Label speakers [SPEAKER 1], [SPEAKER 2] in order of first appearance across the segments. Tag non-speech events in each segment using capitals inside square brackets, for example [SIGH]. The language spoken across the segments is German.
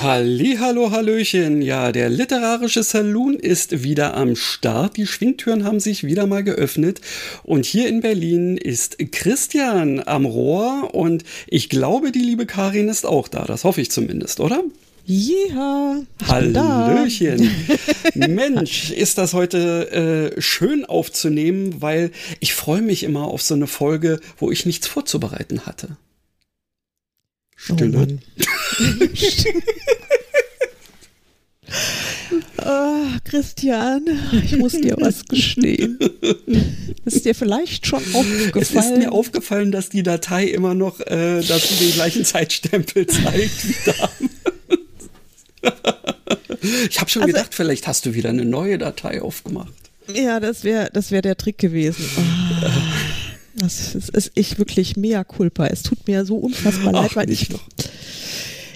[SPEAKER 1] Hallo, Hallöchen. Ja, der literarische Saloon ist wieder am Start. Die Schwingtüren haben sich wieder mal geöffnet. Und hier in Berlin ist Christian am Rohr. Und ich glaube, die liebe Karin ist auch da. Das hoffe ich zumindest, oder?
[SPEAKER 2] Ja,
[SPEAKER 1] Hallöchen. [LAUGHS] Mensch, ist das heute äh, schön aufzunehmen, weil ich freue mich immer auf so eine Folge, wo ich nichts vorzubereiten hatte. Stille.
[SPEAKER 2] Oh oh, [LAUGHS] Christian, ich muss dir was gestehen. Ist dir vielleicht schon aufgefallen? Es
[SPEAKER 1] ist mir aufgefallen, dass die Datei immer noch äh, dass den gleichen Zeitstempel zeigt wie damals. ich habe schon also, gedacht, vielleicht hast du wieder eine neue Datei aufgemacht.
[SPEAKER 2] Ja, das wäre das wär der Trick gewesen. Oh. Das ist, ist ich wirklich mea culpa. Es tut mir so unfassbar leid, weil ich. Doch.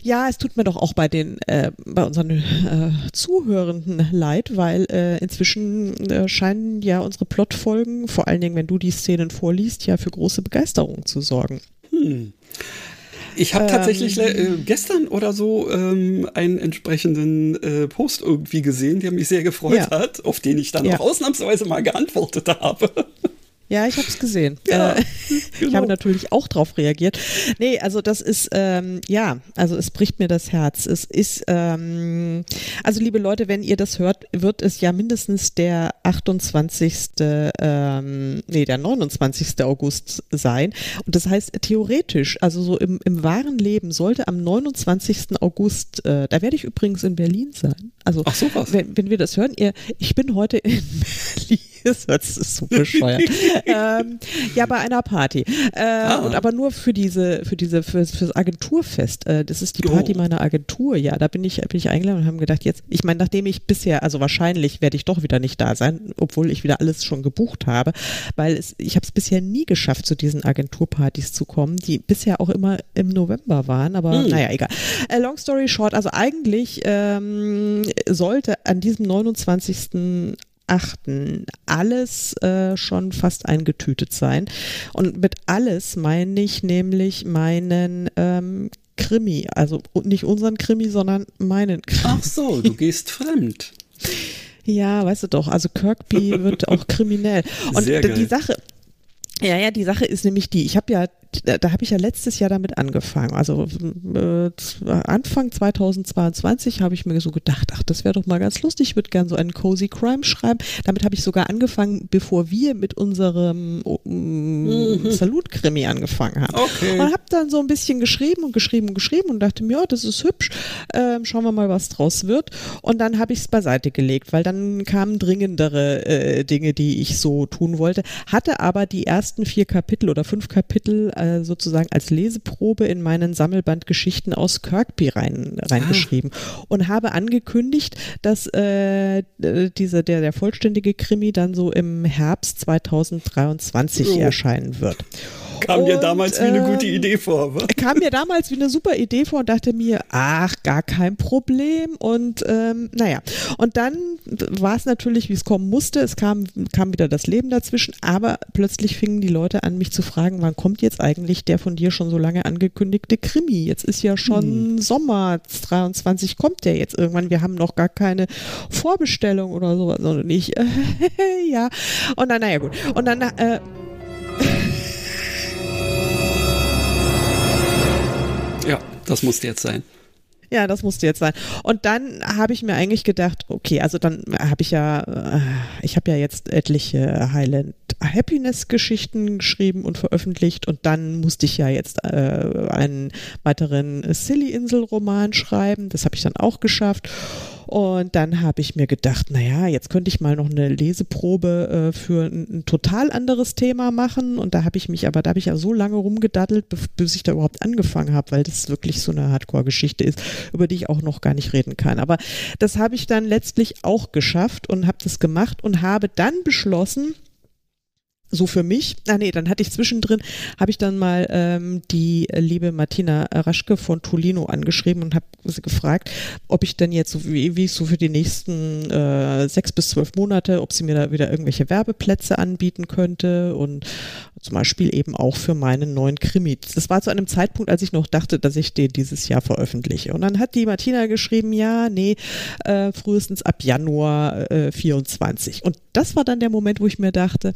[SPEAKER 2] Ja, es tut mir doch auch bei den äh, bei unseren äh, Zuhörenden leid, weil äh, inzwischen äh, scheinen ja unsere Plotfolgen, vor allen Dingen, wenn du die Szenen vorliest, ja für große Begeisterung zu sorgen. Hm.
[SPEAKER 1] Ich habe tatsächlich ähm, äh, gestern oder so ähm, einen entsprechenden äh, Post irgendwie gesehen, der mich sehr gefreut ja. hat, auf den ich dann ja. auch ausnahmsweise mal geantwortet habe.
[SPEAKER 2] Ja, ich habe es gesehen. Ja, äh, genau. [LAUGHS] Ich habe natürlich auch darauf reagiert. Nee, also das ist, ähm, ja, also es bricht mir das Herz. Es ist, ähm, also liebe Leute, wenn ihr das hört, wird es ja mindestens der 28., ähm, nee, der 29. August sein. Und das heißt, theoretisch, also so im, im wahren Leben sollte am 29. August, äh, da werde ich übrigens in Berlin sein. Also, Ach. Wenn, wenn wir das hören, ihr, ich bin heute in [LAUGHS] Berlin. Das ist so bescheuert. [LAUGHS] ähm, ja, bei einer Party. Äh, ah. Und aber nur für diese, für diese, fürs, fürs Agenturfest. Äh, das ist die Party oh. meiner Agentur. Ja, da bin ich, bin ich eingeladen und haben gedacht, jetzt, ich meine, nachdem ich bisher, also wahrscheinlich werde ich doch wieder nicht da sein, obwohl ich wieder alles schon gebucht habe, weil es, ich habe es bisher nie geschafft, zu diesen Agenturpartys zu kommen, die bisher auch immer im November waren, aber hm. naja, egal. Äh, long story short, also eigentlich ähm, sollte an diesem 29 achten, alles äh, schon fast eingetütet sein. Und mit alles meine ich nämlich meinen ähm, Krimi, also nicht unseren Krimi, sondern meinen Krimi.
[SPEAKER 1] Ach so, du gehst fremd.
[SPEAKER 2] Ja, weißt du doch, also Kirkby [LAUGHS] wird auch kriminell. Und die Sache, ja, ja, die Sache ist nämlich die, ich habe ja da, da habe ich ja letztes Jahr damit angefangen. Also äh, Anfang 2022 habe ich mir so gedacht, ach, das wäre doch mal ganz lustig, ich würde gerne so einen Cozy Crime schreiben. Damit habe ich sogar angefangen, bevor wir mit unserem mhm. Salut-Krimi angefangen haben. Okay. Und habe dann so ein bisschen geschrieben und geschrieben und geschrieben und dachte mir, ja, das ist hübsch, ähm, schauen wir mal, was draus wird. Und dann habe ich es beiseite gelegt, weil dann kamen dringendere äh, Dinge, die ich so tun wollte. Hatte aber die ersten vier Kapitel oder fünf Kapitel äh, sozusagen als Leseprobe in meinen Sammelband Geschichten aus Kirkby rein, reingeschrieben ah. und habe angekündigt, dass äh, diese, der, der vollständige Krimi dann so im Herbst 2023 oh. erscheinen wird
[SPEAKER 1] kam dir damals wie eine gute ähm, Idee vor.
[SPEAKER 2] Was? [LAUGHS] Kam mir damals wie eine super Idee vor und dachte mir, ach, gar kein Problem. Und ähm, naja, und dann war es natürlich, wie es kommen musste. Es kam, kam wieder das Leben dazwischen, aber plötzlich fingen die Leute an, mich zu fragen, wann kommt jetzt eigentlich der von dir schon so lange angekündigte Krimi? Jetzt ist ja schon hm. Sommer 23, kommt der jetzt irgendwann? Wir haben noch gar keine Vorbestellung oder sowas, sondern nicht. Äh, [LAUGHS] ja. Und dann, naja, gut. Und dann, äh,
[SPEAKER 1] Ja, das musste jetzt sein.
[SPEAKER 2] Ja, das musste jetzt sein. Und dann habe ich mir eigentlich gedacht, okay, also dann habe ich ja, äh, ich habe ja jetzt etliche Highland Happiness Geschichten geschrieben und veröffentlicht und dann musste ich ja jetzt äh, einen weiteren Silly Insel Roman schreiben. Das habe ich dann auch geschafft. Und dann habe ich mir gedacht, naja, jetzt könnte ich mal noch eine Leseprobe äh, für ein, ein, total anderes Thema machen. Und da habe ich mich, aber da habe ich ja so lange rumgedattelt, bis ich da überhaupt angefangen habe, weil das wirklich so eine Hardcore-Geschichte ist, über die ich auch noch gar nicht reden kann. Aber das habe ich dann letztlich auch geschafft und habe das gemacht und habe dann beschlossen, so für mich. Ah nee, dann hatte ich zwischendrin, habe ich dann mal ähm, die liebe Martina Raschke von Tolino angeschrieben und habe sie gefragt, ob ich denn jetzt so wie, wie so für die nächsten äh, sechs bis zwölf Monate, ob sie mir da wieder irgendwelche Werbeplätze anbieten könnte und zum Beispiel eben auch für meinen neuen Krimi. Das war zu einem Zeitpunkt, als ich noch dachte, dass ich den dieses Jahr veröffentliche. Und dann hat die Martina geschrieben, ja, nee, äh, frühestens ab Januar äh, 24. Und das war dann der Moment, wo ich mir dachte,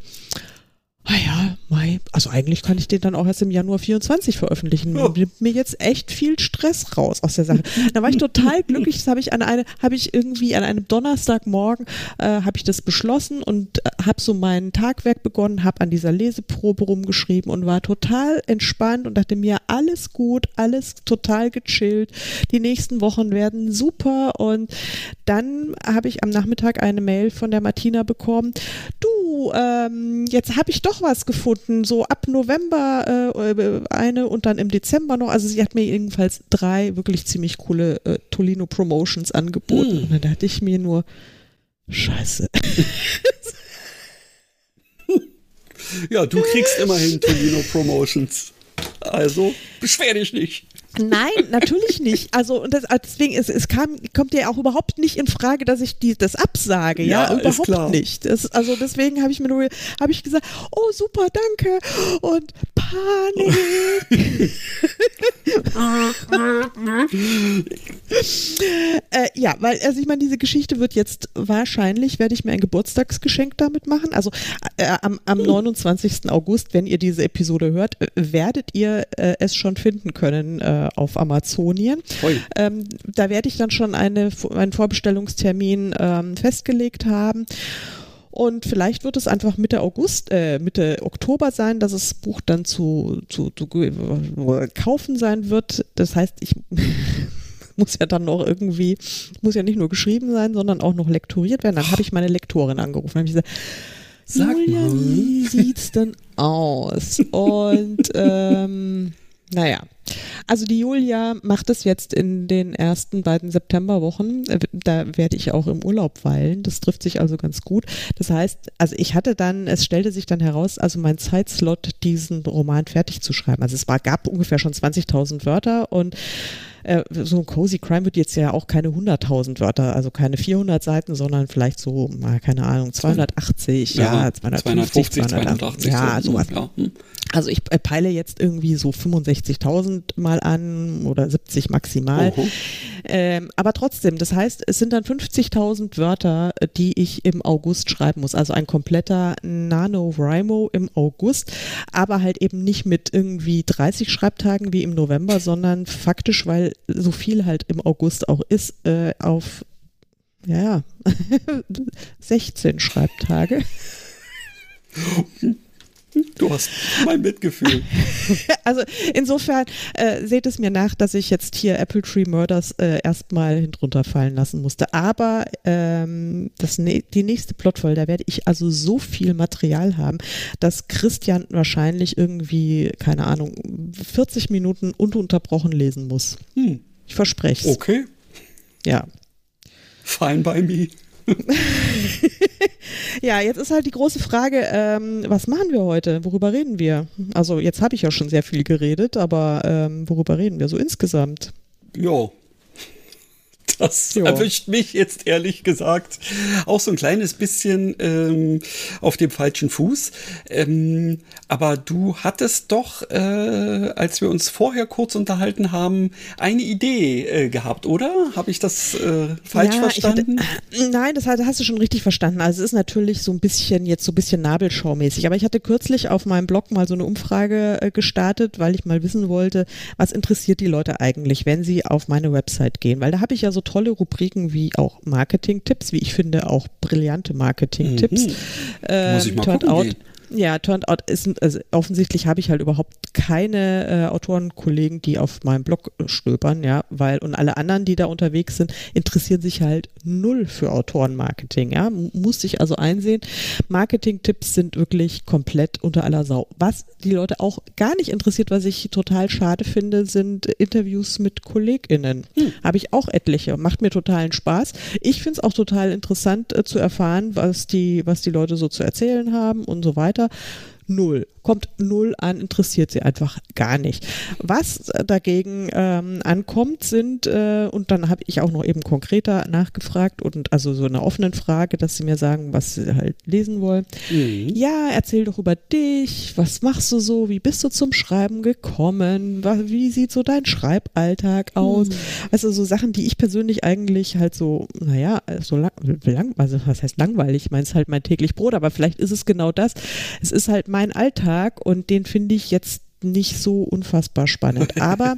[SPEAKER 2] ah ja, Mai, also eigentlich kann ich den dann auch erst im Januar 24 veröffentlichen. Oh. Nimmt mir jetzt echt viel Stress raus aus der Sache. Da war ich total [LAUGHS] glücklich. Das habe ich an eine, habe ich irgendwie an einem Donnerstagmorgen äh, habe ich das beschlossen und äh, habe so mein Tagwerk begonnen, habe an dieser Leseprobe rumgeschrieben und war total entspannt und dachte mir alles gut, alles total gechillt. Die nächsten Wochen werden super und dann habe ich am Nachmittag eine Mail von der Martina bekommen. Du, ähm, jetzt habe ich doch was gefunden, so ab November äh, eine und dann im Dezember noch. Also sie hat mir jedenfalls drei wirklich ziemlich coole äh, Tolino Promotions angeboten. Mm. Und dann dachte ich mir nur, scheiße. [LAUGHS]
[SPEAKER 1] ja, du kriegst immerhin Tolino Promotions. Also beschwer dich nicht.
[SPEAKER 2] Nein, natürlich nicht. Also und das, deswegen es, es kam, kommt ja auch überhaupt nicht in Frage, dass ich die, das absage. Ja, ja überhaupt nicht. Das, also deswegen habe ich mir nur habe ich gesagt, oh super, danke und Panik. [LAUGHS] äh, ja, weil also ich meine, diese Geschichte wird jetzt wahrscheinlich werde ich mir ein Geburtstagsgeschenk damit machen. Also äh, am, am 29. August, wenn ihr diese Episode hört, äh, werdet ihr äh, es schon finden können äh, auf Amazonien. Ähm, da werde ich dann schon eine, einen Vorbestellungstermin ähm, festgelegt haben. Und vielleicht wird es einfach Mitte August, äh, Mitte Oktober sein, dass das Buch dann zu, zu, zu kaufen sein wird. Das heißt, ich [LAUGHS] muss ja dann noch irgendwie, muss ja nicht nur geschrieben sein, sondern auch noch lektoriert werden. Dann habe ich meine Lektorin angerufen. Habe ich gesagt, Sag Julia, mal. wie sieht's denn aus? Und ähm, naja, also die Julia macht es jetzt in den ersten beiden Septemberwochen. Äh, da werde ich auch im Urlaub weilen. Das trifft sich also ganz gut. Das heißt, also ich hatte dann, es stellte sich dann heraus, also mein Zeitslot, diesen Roman fertig zu schreiben. Also es war, gab ungefähr schon 20.000 Wörter und äh, so ein Cozy Crime wird jetzt ja auch keine 100.000 Wörter, also keine 400 Seiten, sondern vielleicht so, mal keine Ahnung, 280, ja, ja 250, 250, 280, ja, sowas. Ja. Hm. Also ich äh, peile jetzt irgendwie so 65.000 mal an oder 70 maximal. Ähm, aber trotzdem, das heißt, es sind dann 50.000 Wörter, die ich im August schreiben muss. Also ein kompletter NaNoWriMo im August, aber halt eben nicht mit irgendwie 30 Schreibtagen wie im November, sondern faktisch, weil so viel halt im August auch ist, äh, auf ja, 16 [LAUGHS] Schreibtage. [LAUGHS]
[SPEAKER 1] Du hast mein Mitgefühl. [LAUGHS]
[SPEAKER 2] Also insofern äh, seht es mir nach, dass ich jetzt hier Apple Tree Murders äh, erstmal hinunterfallen lassen musste. Aber ähm, das, die nächste Plotfolge, da werde ich also so viel Material haben, dass Christian wahrscheinlich irgendwie, keine Ahnung, 40 Minuten ununterbrochen lesen muss. Hm. Ich verspreche es.
[SPEAKER 1] Okay.
[SPEAKER 2] Ja.
[SPEAKER 1] Fine by me.
[SPEAKER 2] Ja, jetzt ist halt die große Frage, ähm, was machen wir heute? Worüber reden wir? Also jetzt habe ich ja schon sehr viel geredet, aber ähm, worüber reden wir so insgesamt?
[SPEAKER 1] Ja, das jo. erwischt mich jetzt ehrlich gesagt auch so ein kleines bisschen ähm, auf dem falschen Fuß. Ähm, aber du hattest doch, äh, als wir uns vorher kurz unterhalten haben, eine Idee äh, gehabt, oder? Habe ich das äh, falsch ja, verstanden?
[SPEAKER 2] Hatte, [CLEARS THROAT] nein, das hast du schon richtig verstanden. Also es ist natürlich so ein bisschen jetzt so ein bisschen Nabelschaumäßig. Aber ich hatte kürzlich auf meinem Blog mal so eine Umfrage äh, gestartet, weil ich mal wissen wollte, was interessiert die Leute eigentlich, wenn sie auf meine Website gehen. Weil da habe ich ja so tolle Rubriken wie auch Marketing-Tipps, wie ich finde auch brillante Marketing-Tipps. Mhm. Ähm, Muss ich mal gucken out. Gehen. Ja, turned out ist, also offensichtlich habe ich halt überhaupt keine äh, Autorenkollegen, die auf meinem Blog stöbern, ja, weil und alle anderen, die da unterwegs sind, interessieren sich halt null für Autorenmarketing, ja, muss ich also einsehen. Marketing-Tipps sind wirklich komplett unter aller Sau. Was die Leute auch gar nicht interessiert, was ich total schade finde, sind Interviews mit KollegInnen. Hm. Habe ich auch etliche, macht mir totalen Spaß. Ich finde es auch total interessant äh, zu erfahren, was die, was die Leute so zu erzählen haben und so weiter weiter. Null. Kommt null an, interessiert sie einfach gar nicht. Was dagegen ähm, ankommt, sind, äh, und dann habe ich auch noch eben konkreter nachgefragt und also so eine offene Frage, dass sie mir sagen, was sie halt lesen wollen. Mhm. Ja, erzähl doch über dich, was machst du so, wie bist du zum Schreiben gekommen, wie sieht so dein Schreiballtag aus? Mhm. Also so Sachen, die ich persönlich eigentlich halt so, naja, so lang, lang also was heißt langweilig, ich meine, es ist halt mein täglich Brot, aber vielleicht ist es genau das. Es ist halt mein Alltag und den finde ich jetzt nicht so unfassbar spannend. [LAUGHS] Aber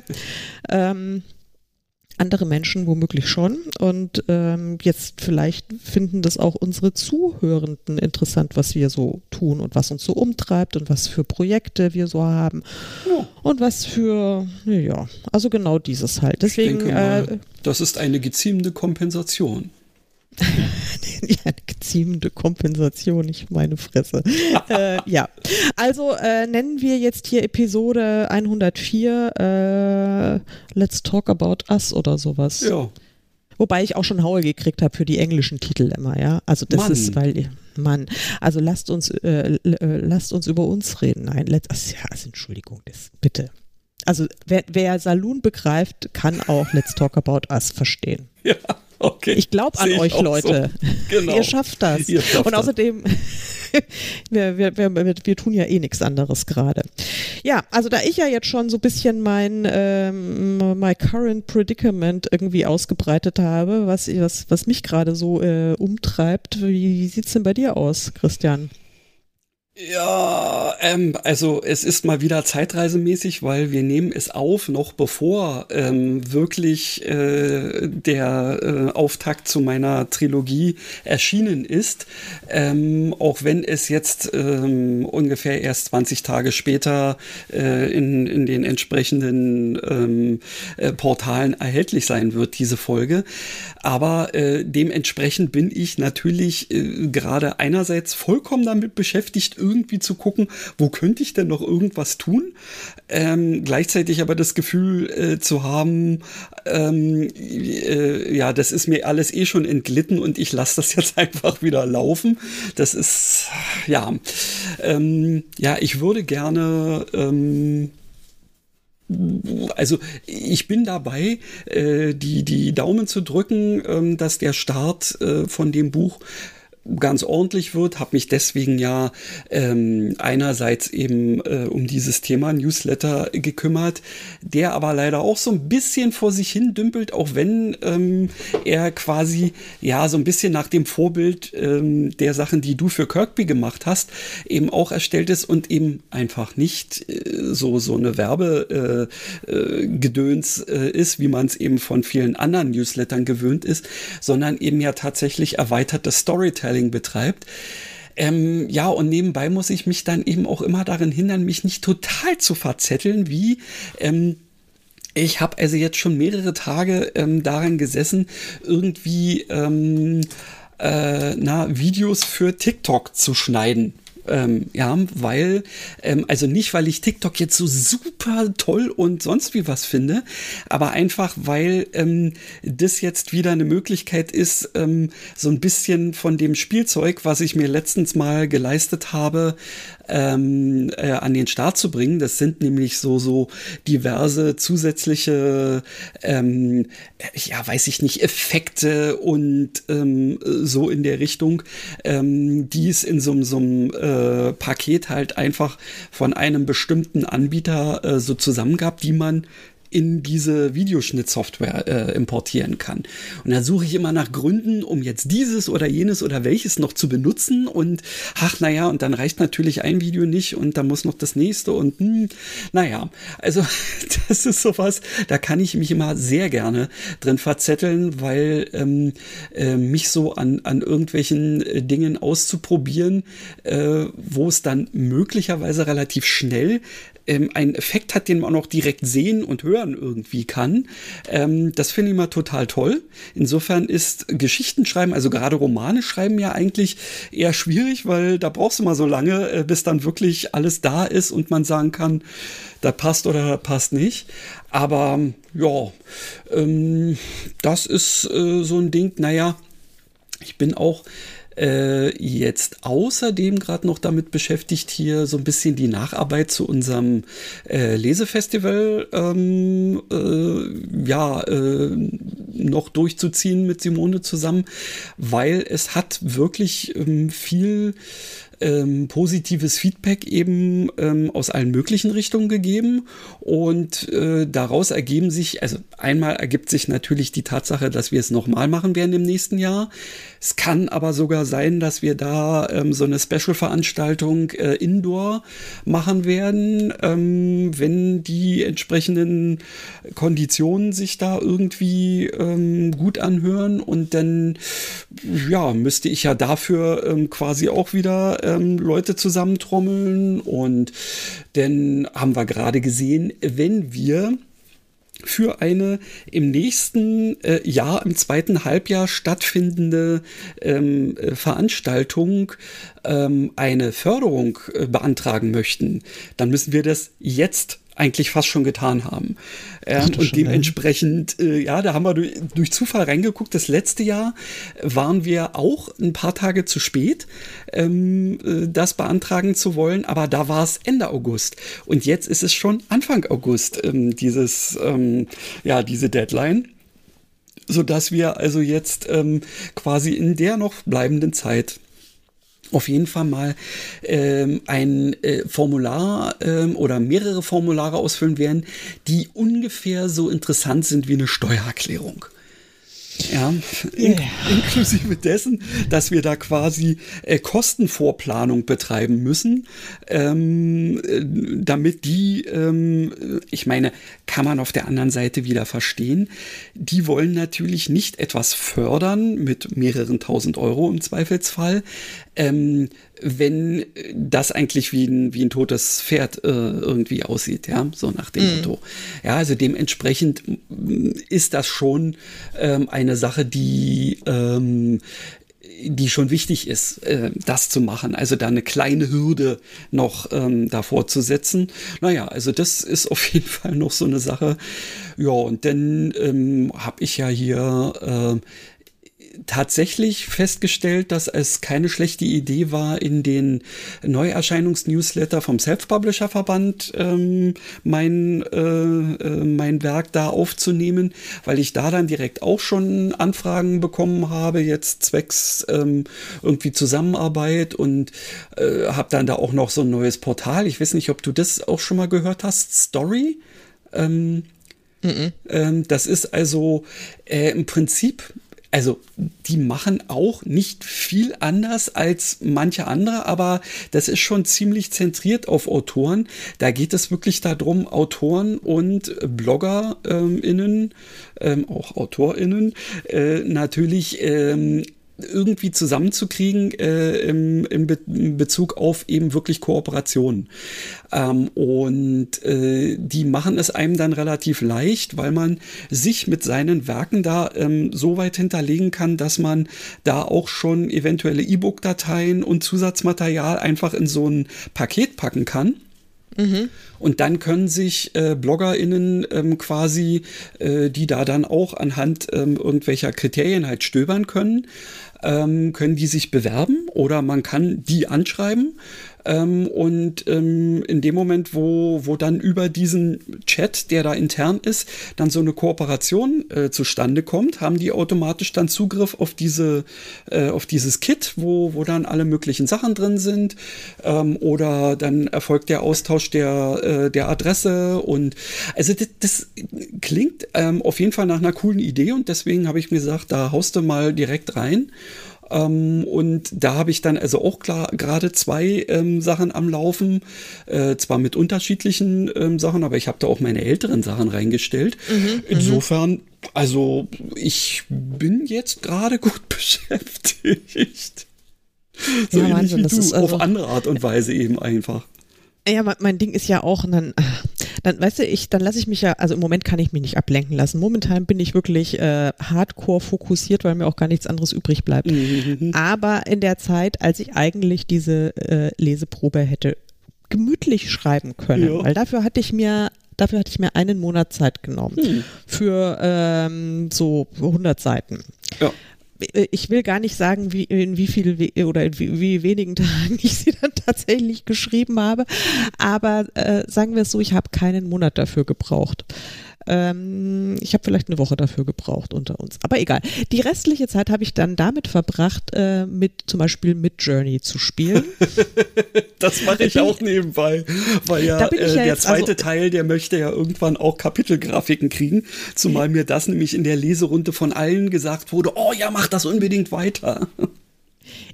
[SPEAKER 2] ähm, andere Menschen womöglich schon. Und ähm, jetzt vielleicht finden das auch unsere Zuhörenden interessant, was wir so tun und was uns so umtreibt und was für Projekte wir so haben. Ja. Und was für, ja, also genau dieses halt. Deswegen. Mal,
[SPEAKER 1] äh, das ist eine geziemende Kompensation. [LAUGHS]
[SPEAKER 2] eine geziemende Kompensation, ich meine Fresse. [LAUGHS] äh, ja, also äh, nennen wir jetzt hier Episode 104 äh, Let's Talk About Us oder sowas.
[SPEAKER 1] Ja.
[SPEAKER 2] Wobei ich auch schon Haue gekriegt habe für die englischen Titel immer, ja. Also das Mann. ist, weil, Mann, also lasst uns, äh, äh, lasst uns über uns reden. Nein, let's, ja, also Entschuldigung, das, bitte. Also wer, wer Saloon begreift, kann auch Let's Talk About Us verstehen.
[SPEAKER 1] Ja. Okay.
[SPEAKER 2] Ich glaube an euch, Leute. So. Genau. Ihr schafft das. Ihr schafft Und außerdem, [LAUGHS] wir, wir, wir, wir, tun ja eh nichts anderes gerade. Ja, also da ich ja jetzt schon so ein bisschen mein ähm, my current predicament irgendwie ausgebreitet habe, was, was, was mich gerade so äh, umtreibt, wie, wie sieht's denn bei dir aus, Christian?
[SPEAKER 1] Ja, ähm, also es ist mal wieder zeitreisemäßig, weil wir nehmen es auf, noch bevor ähm, wirklich äh, der äh, Auftakt zu meiner Trilogie erschienen ist. Ähm, auch wenn es jetzt ähm, ungefähr erst 20 Tage später äh, in, in den entsprechenden ähm, äh, Portalen erhältlich sein wird, diese Folge. Aber äh, dementsprechend bin ich natürlich äh, gerade einerseits vollkommen damit beschäftigt, irgendwie zu gucken, wo könnte ich denn noch irgendwas tun? Ähm, gleichzeitig aber das Gefühl äh, zu haben, ähm, äh, ja, das ist mir alles eh schon entglitten und ich lasse das [LAUGHS] jetzt einfach wieder laufen. Das ist, ja, ähm, ja, ich würde gerne, ähm, also ich bin dabei, äh, die, die Daumen zu drücken, ähm, dass der Start äh, von dem Buch ganz ordentlich wird, habe mich deswegen ja ähm, einerseits eben äh, um dieses Thema Newsletter gekümmert, der aber leider auch so ein bisschen vor sich hin dümpelt, auch wenn ähm, er quasi ja so ein bisschen nach dem Vorbild ähm, der Sachen, die du für Kirkby gemacht hast, eben auch erstellt ist und eben einfach nicht äh, so so eine Werbegedöns äh, äh, ist, wie man es eben von vielen anderen Newslettern gewöhnt ist, sondern eben ja tatsächlich erweitertes Storytelling Storytelling betreibt. Ähm, ja, und nebenbei muss ich mich dann eben auch immer darin hindern, mich nicht total zu verzetteln, wie ähm, ich habe also jetzt schon mehrere Tage ähm, daran gesessen, irgendwie ähm, äh, na, Videos für TikTok zu schneiden ähm, ja, weil, ähm, also nicht, weil ich TikTok jetzt so super toll und sonst wie was finde, aber einfach, weil ähm, das jetzt wieder eine Möglichkeit ist, ähm, so ein bisschen von dem Spielzeug, was ich mir letztens mal geleistet habe, ähm, äh, an den Start zu bringen. Das sind nämlich so, so diverse zusätzliche, ähm, ja, weiß ich nicht, Effekte und ähm, so in der Richtung, ähm, die es in so, einem äh, Paket halt einfach von einem bestimmten Anbieter äh, so zusammen gab, die man in diese Videoschnittsoftware äh, importieren kann. Und da suche ich immer nach Gründen, um jetzt dieses oder jenes oder welches noch zu benutzen. Und ach, naja, und dann reicht natürlich ein Video nicht und da muss noch das nächste und hm, naja, also [LAUGHS] das ist sowas, da kann ich mich immer sehr gerne drin verzetteln, weil ähm, äh, mich so an, an irgendwelchen äh, Dingen auszuprobieren, äh, wo es dann möglicherweise relativ schnell ähm, einen Effekt hat, den man auch direkt sehen und hören irgendwie kann. Ähm, das finde ich mal total toll. Insofern ist Geschichtenschreiben, also gerade Romane schreiben ja eigentlich eher schwierig, weil da brauchst du mal so lange, äh, bis dann wirklich alles da ist und man sagen kann, da passt oder da passt nicht. Aber ja, ähm, das ist äh, so ein Ding, naja, ich bin auch äh, jetzt außerdem gerade noch damit beschäftigt, hier so ein bisschen die Nacharbeit zu unserem äh, Lesefestival ähm, äh, ja, äh, noch durchzuziehen mit Simone zusammen, weil es hat wirklich ähm, viel ähm, positives Feedback eben ähm, aus allen möglichen Richtungen gegeben und äh, daraus ergeben sich, also einmal ergibt sich natürlich die Tatsache, dass wir es nochmal machen werden im nächsten Jahr. Es kann aber sogar sein, dass wir da ähm, so eine Special-Veranstaltung äh, indoor machen werden, ähm, wenn die entsprechenden Konditionen sich da irgendwie ähm, gut anhören und dann ja müsste ich ja dafür ähm, quasi auch wieder ähm, Leute zusammentrommeln. Und dann haben wir gerade gesehen, wenn wir für eine im nächsten äh, Jahr, im zweiten Halbjahr stattfindende ähm, äh, Veranstaltung ähm, eine Förderung äh, beantragen möchten, dann müssen wir das jetzt eigentlich fast schon getan haben. Ähm, und dementsprechend, äh, ja, da haben wir durch, durch, Zufall reingeguckt. Das letzte Jahr waren wir auch ein paar Tage zu spät, ähm, äh, das beantragen zu wollen, aber da war es Ende August. Und jetzt ist es schon Anfang August, ähm, dieses, ähm, ja, diese Deadline sodass wir also jetzt ähm, quasi in der noch bleibenden Zeit auf jeden Fall mal ähm, ein äh, Formular ähm, oder mehrere Formulare ausfüllen werden, die ungefähr so interessant sind wie eine Steuererklärung. Ja, in, yeah. inklusive dessen, dass wir da quasi äh, Kostenvorplanung betreiben müssen, ähm, äh, damit die, ähm, ich meine, kann man auf der anderen Seite wieder verstehen, die wollen natürlich nicht etwas fördern mit mehreren tausend Euro im Zweifelsfall, ähm, wenn das eigentlich wie ein, wie ein totes Pferd äh, irgendwie aussieht, ja, so nach dem mm. Motto. Ja, also dementsprechend ist das schon ähm, eine Sache, die ähm, die schon wichtig ist, äh, das zu machen. Also da eine kleine Hürde noch ähm, davor zu setzen. Naja, also das ist auf jeden [LAUGHS] Fall noch so eine Sache. Ja, und dann ähm, habe ich ja hier äh, tatsächlich festgestellt, dass es keine schlechte Idee war, in den Neuerscheinungsnewsletter vom Self-Publisher-Verband ähm, mein, äh, äh, mein Werk da aufzunehmen, weil ich da dann direkt auch schon Anfragen bekommen habe, jetzt zwecks ähm, irgendwie Zusammenarbeit und äh, habe dann da auch noch so ein neues Portal. Ich weiß nicht, ob du das auch schon mal gehört hast, Story. Ähm, Mm -mm. Das ist also äh, im Prinzip also die machen auch nicht viel anders als manche andere, aber das ist schon ziemlich zentriert auf Autoren. Da geht es wirklich darum, Autoren und BloggerInnen, ähm, auch AutorInnen, äh, natürlich ähm, irgendwie zusammenzukriegen äh, im, im, Be in Bezug auf eben wirklich Kooperationen. Ähm, und äh, die machen es einem dann relativ leicht, weil man sich mit seinen Werken da ähm, so weit hinterlegen kann, dass man da auch schon eventuelle E-Book-Dateien und Zusatzmaterial einfach in so ein Paket packen kann. Mhm. Und dann können sich äh, BloggerInnen ähm, quasi, äh, die da dann auch anhand ähm, irgendwelcher Kriterien halt stöbern können, ähm, können die sich bewerben oder man kann die anschreiben ähm, und ähm, in dem Moment, wo, wo dann über diesen Chat, der da intern ist, dann so eine Kooperation äh, zustande kommt, haben die automatisch dann Zugriff auf diese, äh, auf dieses Kit, wo, wo dann alle möglichen Sachen drin sind. Ähm, oder dann erfolgt der Austausch der, äh, der Adresse und also das, das klingt ähm, auf jeden Fall nach einer coolen Idee und deswegen habe ich mir gesagt, da haust du mal direkt rein. Ähm, und da habe ich dann also auch gerade zwei ähm, Sachen am Laufen, äh, zwar mit unterschiedlichen ähm, Sachen, aber ich habe da auch meine älteren Sachen reingestellt. Mhm, mhm. Insofern, also ich bin jetzt gerade [LAUGHS] gut beschäftigt. So ja, ähnlich Wahnsinn, wie du, also auf andere Art und Weise eben einfach.
[SPEAKER 2] Ja, mein Ding ist ja auch, dann, dann weißt du, ich, dann lasse ich mich ja, also im Moment kann ich mich nicht ablenken lassen. Momentan bin ich wirklich äh, hardcore fokussiert, weil mir auch gar nichts anderes übrig bleibt. Mhm. Aber in der Zeit, als ich eigentlich diese äh, Leseprobe hätte gemütlich schreiben können, ja. weil dafür hatte ich mir dafür hatte ich mir einen Monat Zeit genommen hm. für ähm, so 100 Seiten. Ja ich will gar nicht sagen, wie, in wie viel oder in wie, wie wenigen [LAUGHS] Tagen ich sie dann tatsächlich geschrieben habe, aber äh, sagen wir es so, ich habe keinen Monat dafür gebraucht. Ähm, ich habe vielleicht eine Woche dafür gebraucht unter uns. Aber egal. Die restliche Zeit habe ich dann damit verbracht, äh, mit zum Beispiel mit Journey zu spielen. [LAUGHS]
[SPEAKER 1] das mache ich auch nebenbei. Weil ja, äh, ja der zweite also, Teil, der möchte ja irgendwann auch Kapitelgrafiken kriegen. Zumal mir das nämlich in der Leserunde von allen gesagt wurde, oh ja, mach das unbedingt weiter.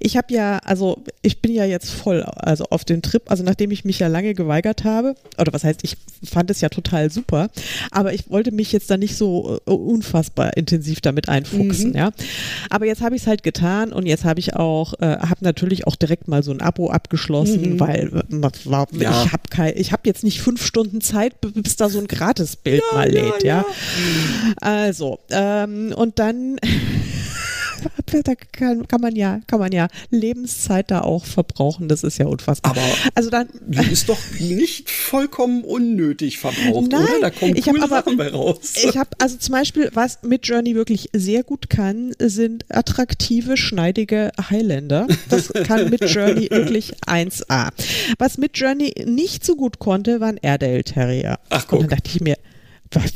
[SPEAKER 2] Ich habe ja, also ich bin ja jetzt voll, also auf den Trip, also nachdem ich mich ja lange geweigert habe, oder was heißt, ich fand es ja total super, aber ich wollte mich jetzt da nicht so uh, unfassbar intensiv damit einfuchsen, mhm. ja. Aber jetzt habe ich es halt getan und jetzt habe ich auch, äh, habe natürlich auch direkt mal so ein Abo abgeschlossen, mhm. weil war, ja. ich habe kein, ich habe jetzt nicht fünf Stunden Zeit, bis da so ein Gratisbild ja, mal lädt, ja. ja. Also, ähm, und dann da kann, kann, man ja, kann man ja Lebenszeit da auch verbrauchen. Das ist ja unfassbar.
[SPEAKER 1] Aber also dann die ist doch nicht vollkommen unnötig verbraucht,
[SPEAKER 2] Nein,
[SPEAKER 1] oder?
[SPEAKER 2] Da kommen ich coole aber, Sachen bei raus. Ich habe also zum Beispiel, was mit Journey wirklich sehr gut kann, sind attraktive, schneidige Highlander. Das kann mit Journey [LAUGHS] wirklich 1A. Was mit Journey nicht so gut konnte, waren Airedale Terrier. Ach, guck. Und dann dachte ich mir,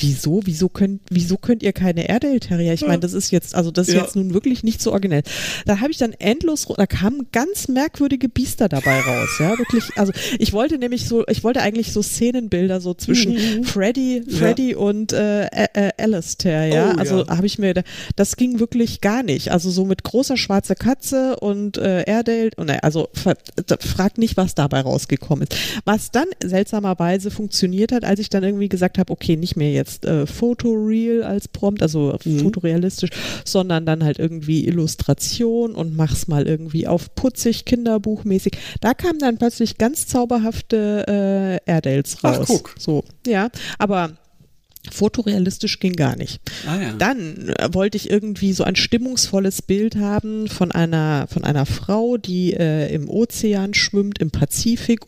[SPEAKER 2] wieso? Wieso könnt, wieso könnt ihr keine Airedale Terrier? Ich meine, das ist jetzt, also das ist ja. jetzt nun wirklich nicht so originell. Da habe ich dann endlos, da kamen ganz merkwürdige Biester dabei raus, ja, wirklich. Also ich wollte nämlich so, ich wollte eigentlich so Szenenbilder so zwischen mhm. Freddy, Freddy ja. und äh, äh, Alistair, ja. Oh, also ja. habe ich mir, das ging wirklich gar nicht. Also so mit großer schwarzer Katze und äh, Airedale, und, also frag nicht, was dabei rausgekommen ist. Was dann seltsamerweise funktioniert hat, als ich dann irgendwie gesagt habe, okay, nicht mehr jetzt äh, Fotoreal als Prompt, also mhm. fotorealistisch, sondern dann halt irgendwie Illustration und mach's mal irgendwie auf putzig, kinderbuchmäßig. Da kamen dann plötzlich ganz zauberhafte äh, Airedales raus. Ach, guck. So, ja, aber Fotorealistisch ging gar nicht. Ah, ja. Dann äh, wollte ich irgendwie so ein stimmungsvolles Bild haben von einer, von einer Frau, die äh, im Ozean schwimmt, im Pazifik,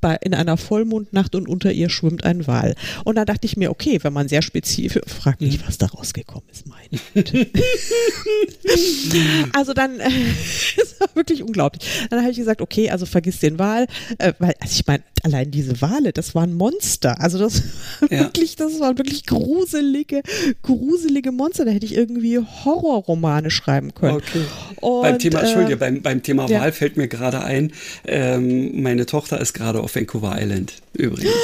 [SPEAKER 2] bei, in einer Vollmondnacht und unter ihr schwimmt ein Wal. Und da dachte ich mir, okay, wenn man sehr spezifisch, fragt nicht, was da rausgekommen ist, meine Güte. [LAUGHS] also dann, äh, [LAUGHS] es war wirklich unglaublich. Dann habe ich gesagt, okay, also vergiss den Wal, äh, weil, also ich meine, allein diese Wale, das waren Monster. Also das ja. wirklich, das waren wirklich gruselige, gruselige Monster. Da hätte ich irgendwie Horrorromane schreiben können. Okay.
[SPEAKER 1] Und, beim Thema, Entschuldige, äh, beim, beim Thema ja. Wal fällt mir gerade ein, ähm, meine Tochter ist gerade auf Vancouver Island übrigens. [GASPS]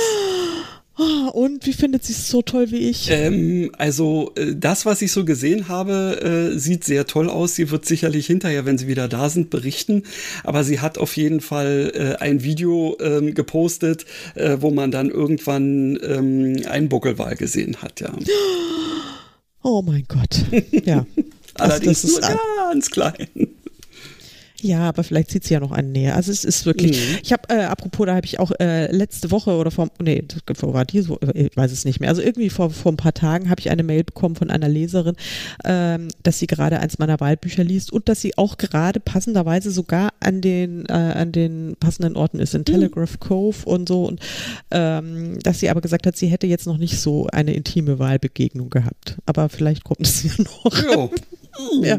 [SPEAKER 2] Ah, und wie findet sie es so toll wie ich?
[SPEAKER 1] Ähm, also äh, das, was ich so gesehen habe, äh, sieht sehr toll aus. Sie wird sicherlich hinterher, wenn sie wieder da sind, berichten. Aber sie hat auf jeden Fall äh, ein Video ähm, gepostet, äh, wo man dann irgendwann ähm, einen Buckelwal gesehen hat. Ja. [GASPS]
[SPEAKER 2] Oh mein Gott. Ja. [LAUGHS]
[SPEAKER 1] Allerdings also nur ganz klein.
[SPEAKER 2] Ja, aber vielleicht zieht sie ja noch einen näher. Also es ist wirklich, mhm. ich habe, äh, apropos, da habe ich auch äh, letzte Woche oder vor, nee, vor war die so, ich weiß es nicht mehr. Also irgendwie vor, vor ein paar Tagen habe ich eine Mail bekommen von einer Leserin, ähm, dass sie gerade eins meiner Wahlbücher liest und dass sie auch gerade passenderweise sogar an den, äh, an den passenden Orten ist, in mhm. Telegraph Cove und so. Und ähm, dass sie aber gesagt hat, sie hätte jetzt noch nicht so eine intime Wahlbegegnung gehabt. Aber vielleicht kommt es ja noch. Jo. [LAUGHS] ja.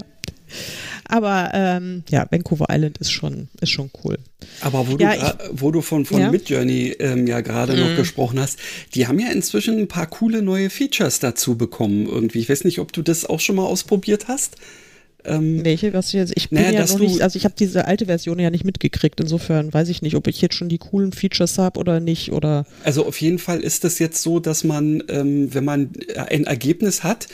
[SPEAKER 2] Aber ähm, ja, Vancouver Island ist schon, ist schon cool.
[SPEAKER 1] Aber wo, ja, du, ich, wo du von, von ja? Midjourney ähm, ja gerade mhm. noch gesprochen hast, die haben ja inzwischen ein paar coole neue Features dazu bekommen irgendwie. Ich weiß nicht, ob du das auch schon mal ausprobiert hast.
[SPEAKER 2] Ähm, Welche was jetzt? Ich bin naja, ja noch nicht, also ich habe diese alte Version ja nicht mitgekriegt. Insofern weiß ich nicht, ob ich jetzt schon die coolen Features habe oder nicht. Oder
[SPEAKER 1] also auf jeden Fall ist es jetzt so, dass man, ähm, wenn man ein Ergebnis hat,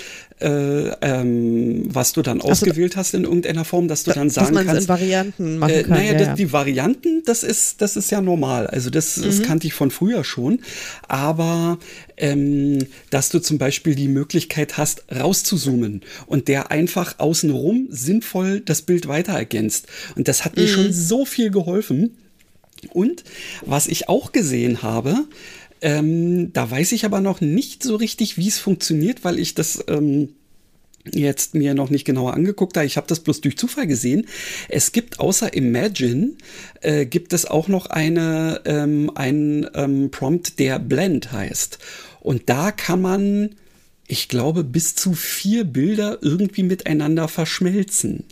[SPEAKER 1] äh, ähm, was du dann ausgewählt hast in irgendeiner Form, dass du dann sagen dass kannst.
[SPEAKER 2] in Varianten machen äh, kann.
[SPEAKER 1] Naja, ja, das, ja. die Varianten, das ist, das ist ja normal. Also das, mhm. das kannte ich von früher schon. Aber ähm, dass du zum Beispiel die Möglichkeit hast, rauszuzoomen und der einfach außenrum sinnvoll das Bild weiter ergänzt. Und das hat mir schon mhm. so viel geholfen. Und was ich auch gesehen habe, ähm, da weiß ich aber noch nicht so richtig, wie es funktioniert, weil ich das ähm, jetzt mir noch nicht genauer angeguckt habe. Ich habe das bloß durch Zufall gesehen. Es gibt außer Imagine äh, gibt es auch noch eine ähm, einen ähm, Prompt, der Blend heißt. Und da kann man ich glaube, bis zu vier Bilder irgendwie miteinander verschmelzen.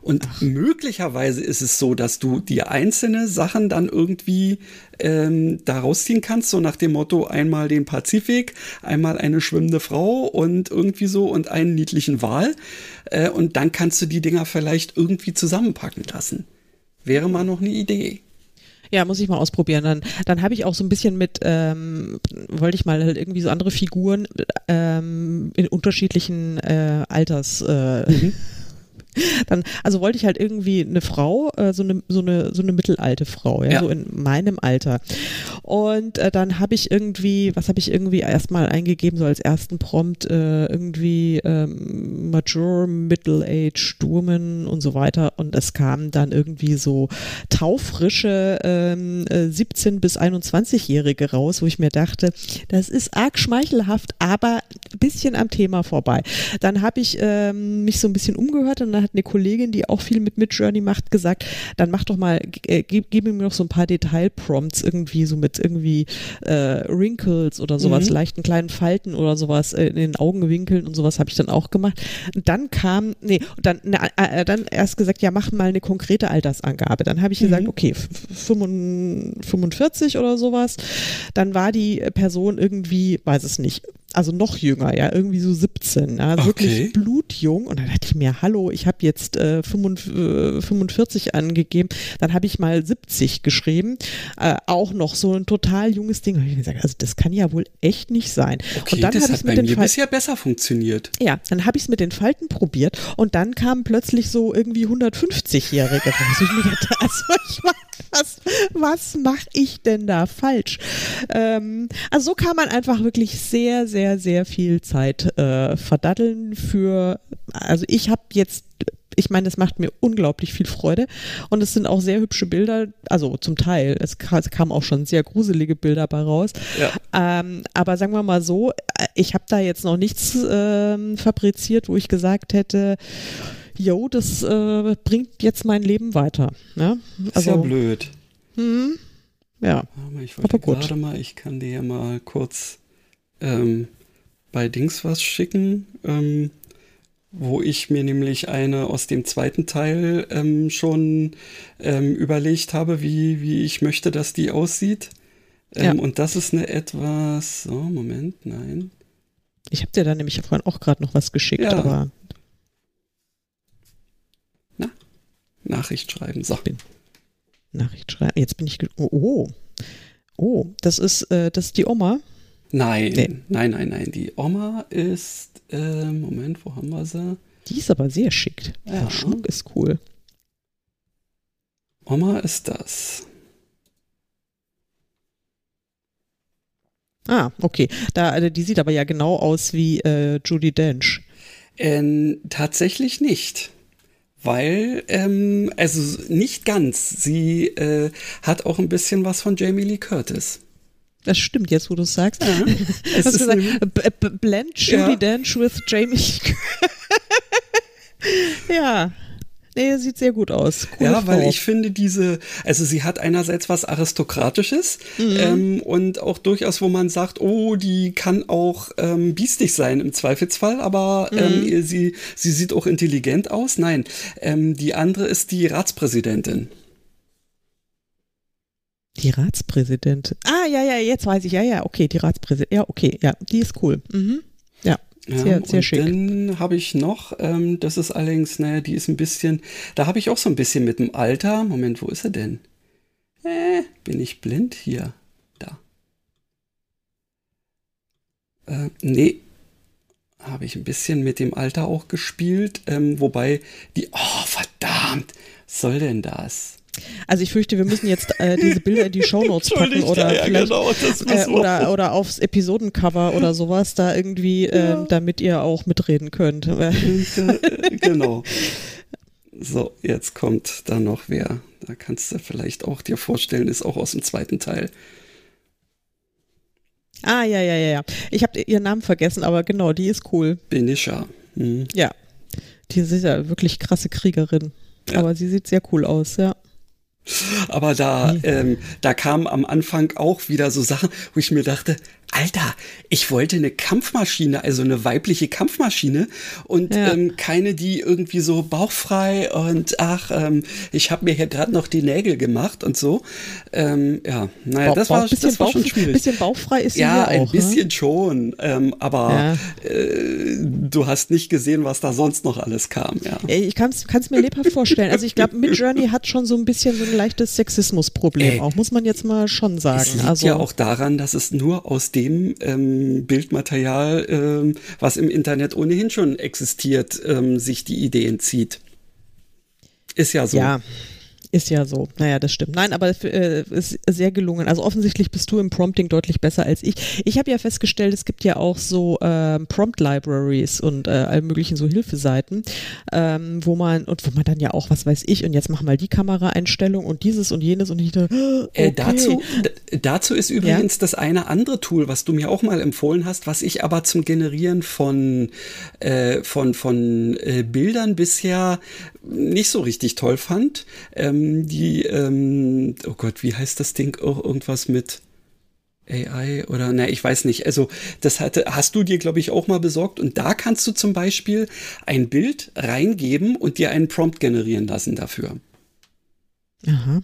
[SPEAKER 1] Und Ach. möglicherweise ist es so, dass du dir einzelne Sachen dann irgendwie ähm, da rausziehen kannst, so nach dem Motto einmal den Pazifik, einmal eine schwimmende Frau und irgendwie so und einen niedlichen Wal. Äh, und dann kannst du die Dinger vielleicht irgendwie zusammenpacken lassen. Wäre mal noch eine Idee.
[SPEAKER 2] Ja, muss ich mal ausprobieren. Dann, dann habe ich auch so ein bisschen mit, ähm, wollte ich mal halt irgendwie so andere Figuren ähm, in unterschiedlichen äh, Alters äh, mhm. [LAUGHS] Dann, also wollte ich halt irgendwie eine Frau, äh, so eine, so eine, so eine mittelalte Frau, ja, ja. so in meinem Alter. Und äh, dann habe ich irgendwie, was habe ich irgendwie erstmal eingegeben, so als ersten Prompt, äh, irgendwie ähm, Mature, Middle-Age, Woman und so weiter. Und es kam dann irgendwie so taufrische ähm, 17- äh, bis 21-Jährige raus, wo ich mir dachte, das ist arg schmeichelhaft, aber ein bisschen am Thema vorbei. Dann habe ich ähm, mich so ein bisschen umgehört und dann hat eine Kollegin, die auch viel mit Midjourney macht, gesagt, dann mach doch mal, äh, gib, gib mir noch so ein paar Detailprompts irgendwie, so mit irgendwie äh, Wrinkles oder sowas, mhm. leichten kleinen Falten oder sowas äh, in den Augenwinkeln und sowas habe ich dann auch gemacht. Und dann kam, nee, dann, ne, äh, dann erst gesagt, ja, mach mal eine konkrete Altersangabe. Dann habe ich mhm. gesagt, okay, 45 oder sowas. Dann war die Person irgendwie, weiß es nicht, also noch jünger, ja, irgendwie so 17, ja, okay. wirklich blutjung. Und dann dachte ich mir, hallo, ich habe jetzt äh, 45 äh, angegeben, dann habe ich mal 70 geschrieben, äh, auch noch so ein total junges Ding. Und ich gesagt, also das kann ja wohl echt nicht sein.
[SPEAKER 1] Okay,
[SPEAKER 2] und dann
[SPEAKER 1] das hat bei mir Fal bisher besser funktioniert.
[SPEAKER 2] Ja, dann habe ich es mit den Falten probiert und dann kamen plötzlich so irgendwie 150-Jährige raus. Ich mir dachte, [LAUGHS] also ich war was, was mache ich denn da falsch? Ähm, also so kann man einfach wirklich sehr, sehr, sehr viel Zeit äh, verdaddeln für, also ich habe jetzt ich meine, es macht mir unglaublich viel Freude und es sind auch sehr hübsche Bilder, also zum Teil, es, kamen auch schon sehr gruselige Bilder bei raus. Ja. Ähm, aber sagen wir mal so, äh, ich habe da jetzt noch nichts ähm, fabriziert, wo ich gesagt hätte, jo, das äh, bringt jetzt mein Leben weiter. Ne?
[SPEAKER 1] Also, ist ja blöd.
[SPEAKER 2] Hm, ja.
[SPEAKER 1] Ich wollte gerade mal, ich kann dir ja mal kurz ähm, bei Dings was schicken, ähm, wo ich mir nämlich eine aus dem zweiten Teil ähm, schon ähm, überlegt habe, wie, wie ich möchte, dass die aussieht. Ähm, ja. Und das ist eine etwas, so, Moment, nein.
[SPEAKER 2] Ich habe dir da nämlich vorhin auch gerade noch was geschickt, ja. aber
[SPEAKER 1] Nachricht schreiben. So.
[SPEAKER 2] Nachricht schreiben. Jetzt bin ich. Oh, oh. oh. das ist, äh, das ist die Oma.
[SPEAKER 1] Nein, nee. nein, nein, nein. Die Oma ist. Äh, Moment, wo haben wir sie?
[SPEAKER 2] Die ist aber sehr schick. Ja. Der Schmuck ist cool.
[SPEAKER 1] Oma ist das.
[SPEAKER 2] Ah, okay. Da, also die sieht aber ja genau aus wie äh, Judy Dench.
[SPEAKER 1] Ähm, tatsächlich nicht weil, ähm, also nicht ganz. Sie äh, hat auch ein bisschen was von Jamie Lee Curtis.
[SPEAKER 2] Das stimmt jetzt, wo du es sagst. Ja, [LAUGHS] es Hast gesagt, blend Judy ja. Dench with Jamie. [LAUGHS] ja. Nee, sieht sehr gut aus.
[SPEAKER 1] Coole ja, Frau. weil ich finde diese, also sie hat einerseits was Aristokratisches mhm. ähm, und auch durchaus, wo man sagt, oh, die kann auch ähm, biestig sein im Zweifelsfall, aber ähm, mhm. sie, sie sieht auch intelligent aus. Nein, ähm, die andere ist die Ratspräsidentin.
[SPEAKER 2] Die Ratspräsidentin. Ah, ja, ja, jetzt weiß ich. Ja, ja, okay, die Ratspräsidentin. Ja, okay, ja, die ist cool. Mhm.
[SPEAKER 1] Sehr, sehr schick. Dann habe ich noch, ähm, das ist allerdings, naja, die ist ein bisschen, da habe ich auch so ein bisschen mit dem Alter. Moment, wo ist er denn? Äh, bin ich blind? Hier, da. Äh, nee, habe ich ein bisschen mit dem Alter auch gespielt, ähm, wobei die, oh verdammt, was soll denn das?
[SPEAKER 2] Also ich fürchte, wir müssen jetzt äh, diese Bilder in die [LAUGHS] Shownotes packen oder ja, vielleicht genau, äh, oder, oder aufs Episodencover oder sowas, da irgendwie, äh, damit ihr auch mitreden könnt. [LAUGHS]
[SPEAKER 1] genau. So, jetzt kommt da noch wer. Da kannst du vielleicht auch dir vorstellen, ist auch aus dem zweiten Teil.
[SPEAKER 2] Ah, ja, ja, ja, ja. Ich habe ihren Namen vergessen, aber genau, die ist cool.
[SPEAKER 1] Benisha.
[SPEAKER 2] Mhm. Ja. Die ist ja wirklich krasse Kriegerin. Ja. Aber sie sieht sehr cool aus, ja.
[SPEAKER 1] Aber da, ähm, da kamen am Anfang auch wieder so Sachen, wo ich mir dachte, Alter, ich wollte eine Kampfmaschine, also eine weibliche Kampfmaschine und ja. ähm, keine, die irgendwie so bauchfrei und ach, ähm, ich habe mir hier gerade noch die Nägel gemacht und so. Ähm, ja, naja, das, war, das war schon schwierig. Ein
[SPEAKER 2] bisschen bauchfrei ist
[SPEAKER 1] ja
[SPEAKER 2] auch,
[SPEAKER 1] ein ne? bisschen ne? schon, ähm, aber ja. äh, du hast nicht gesehen, was da sonst noch alles kam. Ja.
[SPEAKER 2] Ich kann es mir lebhaft vorstellen. Also ich glaube, [LAUGHS] Mid Journey hat schon so ein bisschen so ein leichtes Sexismusproblem, auch muss man jetzt mal schon sagen. Es
[SPEAKER 1] liegt
[SPEAKER 2] also
[SPEAKER 1] ja auch daran, dass es nur aus dem dem ähm, Bildmaterial, ähm, was im Internet ohnehin schon existiert, ähm, sich die Ideen zieht. Ist ja so.
[SPEAKER 2] Ja. Ist ja so. Naja, das stimmt. Nein, aber äh, ist sehr gelungen. Also offensichtlich bist du im Prompting deutlich besser als ich. Ich habe ja festgestellt, es gibt ja auch so äh, Prompt-Libraries und äh, all möglichen so Hilfeseiten, ähm, wo man und wo man dann ja auch, was weiß ich, und jetzt mach mal die Kameraeinstellung und dieses und jenes und ich da, [GASPS]
[SPEAKER 1] äh, okay. dazu, dazu ist übrigens ja? das eine andere Tool, was du mir auch mal empfohlen hast, was ich aber zum Generieren von, äh, von, von äh, Bildern bisher nicht so richtig toll fand. Ähm, die, ähm, oh Gott, wie heißt das Ding? Oh, irgendwas mit AI oder, na, ich weiß nicht. Also, das hatte, hast du dir, glaube ich, auch mal besorgt. Und da kannst du zum Beispiel ein Bild reingeben und dir einen Prompt generieren lassen dafür.
[SPEAKER 2] Aha.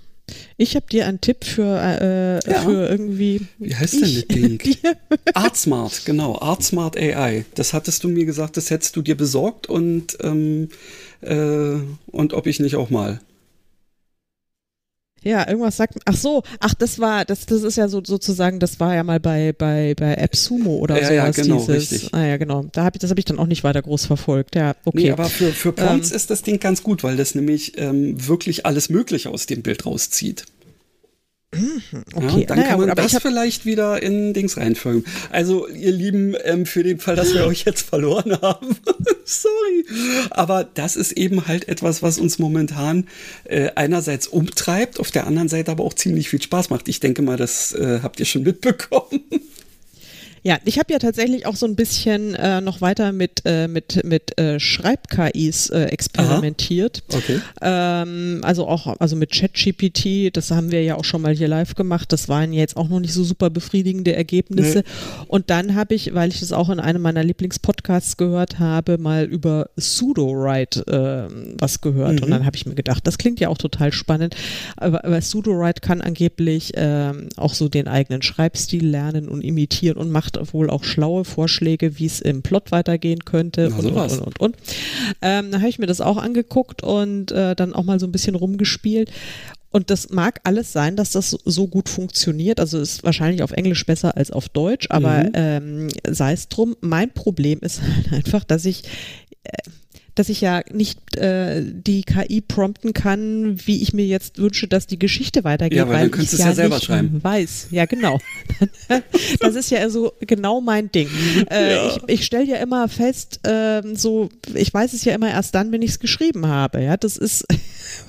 [SPEAKER 2] Ich habe dir einen Tipp für, äh, ja. für irgendwie.
[SPEAKER 1] Wie heißt denn das Ding? [LAUGHS] ArtSmart, genau. ArtSmart AI. Das hattest du mir gesagt, das hättest du dir besorgt und, ähm, äh, und ob ich nicht auch mal.
[SPEAKER 2] Ja, irgendwas sagt. Ach so, ach, das war, das, das ist ja so sozusagen, das war ja mal bei bei bei AppSumo oder ja, sowas. Ja, genau, dieses, richtig. Ah ja, genau. Da habe ich, das habe ich dann auch nicht weiter groß verfolgt. Ja, okay. Nee,
[SPEAKER 1] aber für für Prompts ähm, ist das Ding ganz gut, weil das nämlich ähm, wirklich alles Mögliche aus dem Bild rauszieht. Okay, ja, dann naja, kann man das vielleicht wieder in Dings reinfügen. Also, ihr Lieben, ähm, für den Fall, dass wir [LAUGHS] euch jetzt verloren haben, [LAUGHS] sorry. Aber das ist eben halt etwas, was uns momentan äh, einerseits umtreibt, auf der anderen Seite aber auch ziemlich viel Spaß macht. Ich denke mal, das äh, habt ihr schon mitbekommen. [LAUGHS]
[SPEAKER 2] Ja, ich habe ja tatsächlich auch so ein bisschen äh, noch weiter mit, äh, mit, mit äh, Schreib-KIs äh, experimentiert.
[SPEAKER 1] Aha. Okay.
[SPEAKER 2] Ähm, also auch also mit ChatGPT, das haben wir ja auch schon mal hier live gemacht. Das waren jetzt auch noch nicht so super befriedigende Ergebnisse. Nee. Und dann habe ich, weil ich das auch in einem meiner Lieblingspodcasts gehört habe, mal über Pseudo-Write äh, was gehört. Mhm. Und dann habe ich mir gedacht, das klingt ja auch total spannend. Aber, aber Pseudo-Write kann angeblich äh, auch so den eigenen Schreibstil lernen und imitieren und macht macht wohl auch schlaue Vorschläge, wie es im Plot weitergehen könnte
[SPEAKER 1] Na,
[SPEAKER 2] und, und, und, und, und. Ähm, da habe ich mir das auch angeguckt und äh, dann auch mal so ein bisschen rumgespielt. Und das mag alles sein, dass das so gut funktioniert. Also ist wahrscheinlich auf Englisch besser als auf Deutsch, aber mhm. ähm, sei es drum. Mein Problem ist [LAUGHS] halt einfach, dass ich äh, dass ich ja nicht äh, die KI prompten kann, wie ich mir jetzt wünsche, dass die Geschichte weitergeht, ja, weil, weil ich es ja, ja selber nicht schreiben. weiß. Ja, genau. [LAUGHS] das ist ja so genau mein Ding. Äh, ja. Ich, ich stelle ja immer fest, äh, so ich weiß es ja immer erst dann, wenn ich es geschrieben habe. Ja, das ist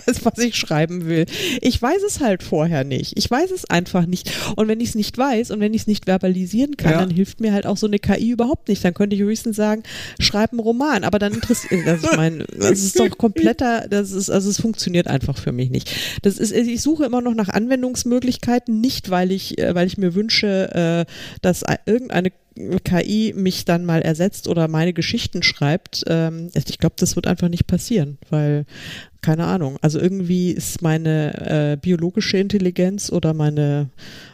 [SPEAKER 2] [LAUGHS] was ich schreiben will. Ich weiß es halt vorher nicht. Ich weiß es einfach nicht. Und wenn ich es nicht weiß und wenn ich es nicht verbalisieren kann, ja. dann hilft mir halt auch so eine KI überhaupt nicht. Dann könnte ich höchstens sagen, schreib einen Roman. Aber dann interessiert, also ich meine, das ist doch kompletter, das ist, also es funktioniert einfach für mich nicht. Das ist, ich suche immer noch nach Anwendungsmöglichkeiten, nicht weil ich, äh, weil ich mir wünsche, äh, dass irgendeine KI mich dann mal ersetzt oder meine Geschichten schreibt, ähm, ich glaube, das wird einfach nicht passieren, weil, keine Ahnung, also irgendwie ist meine äh, biologische Intelligenz oder meine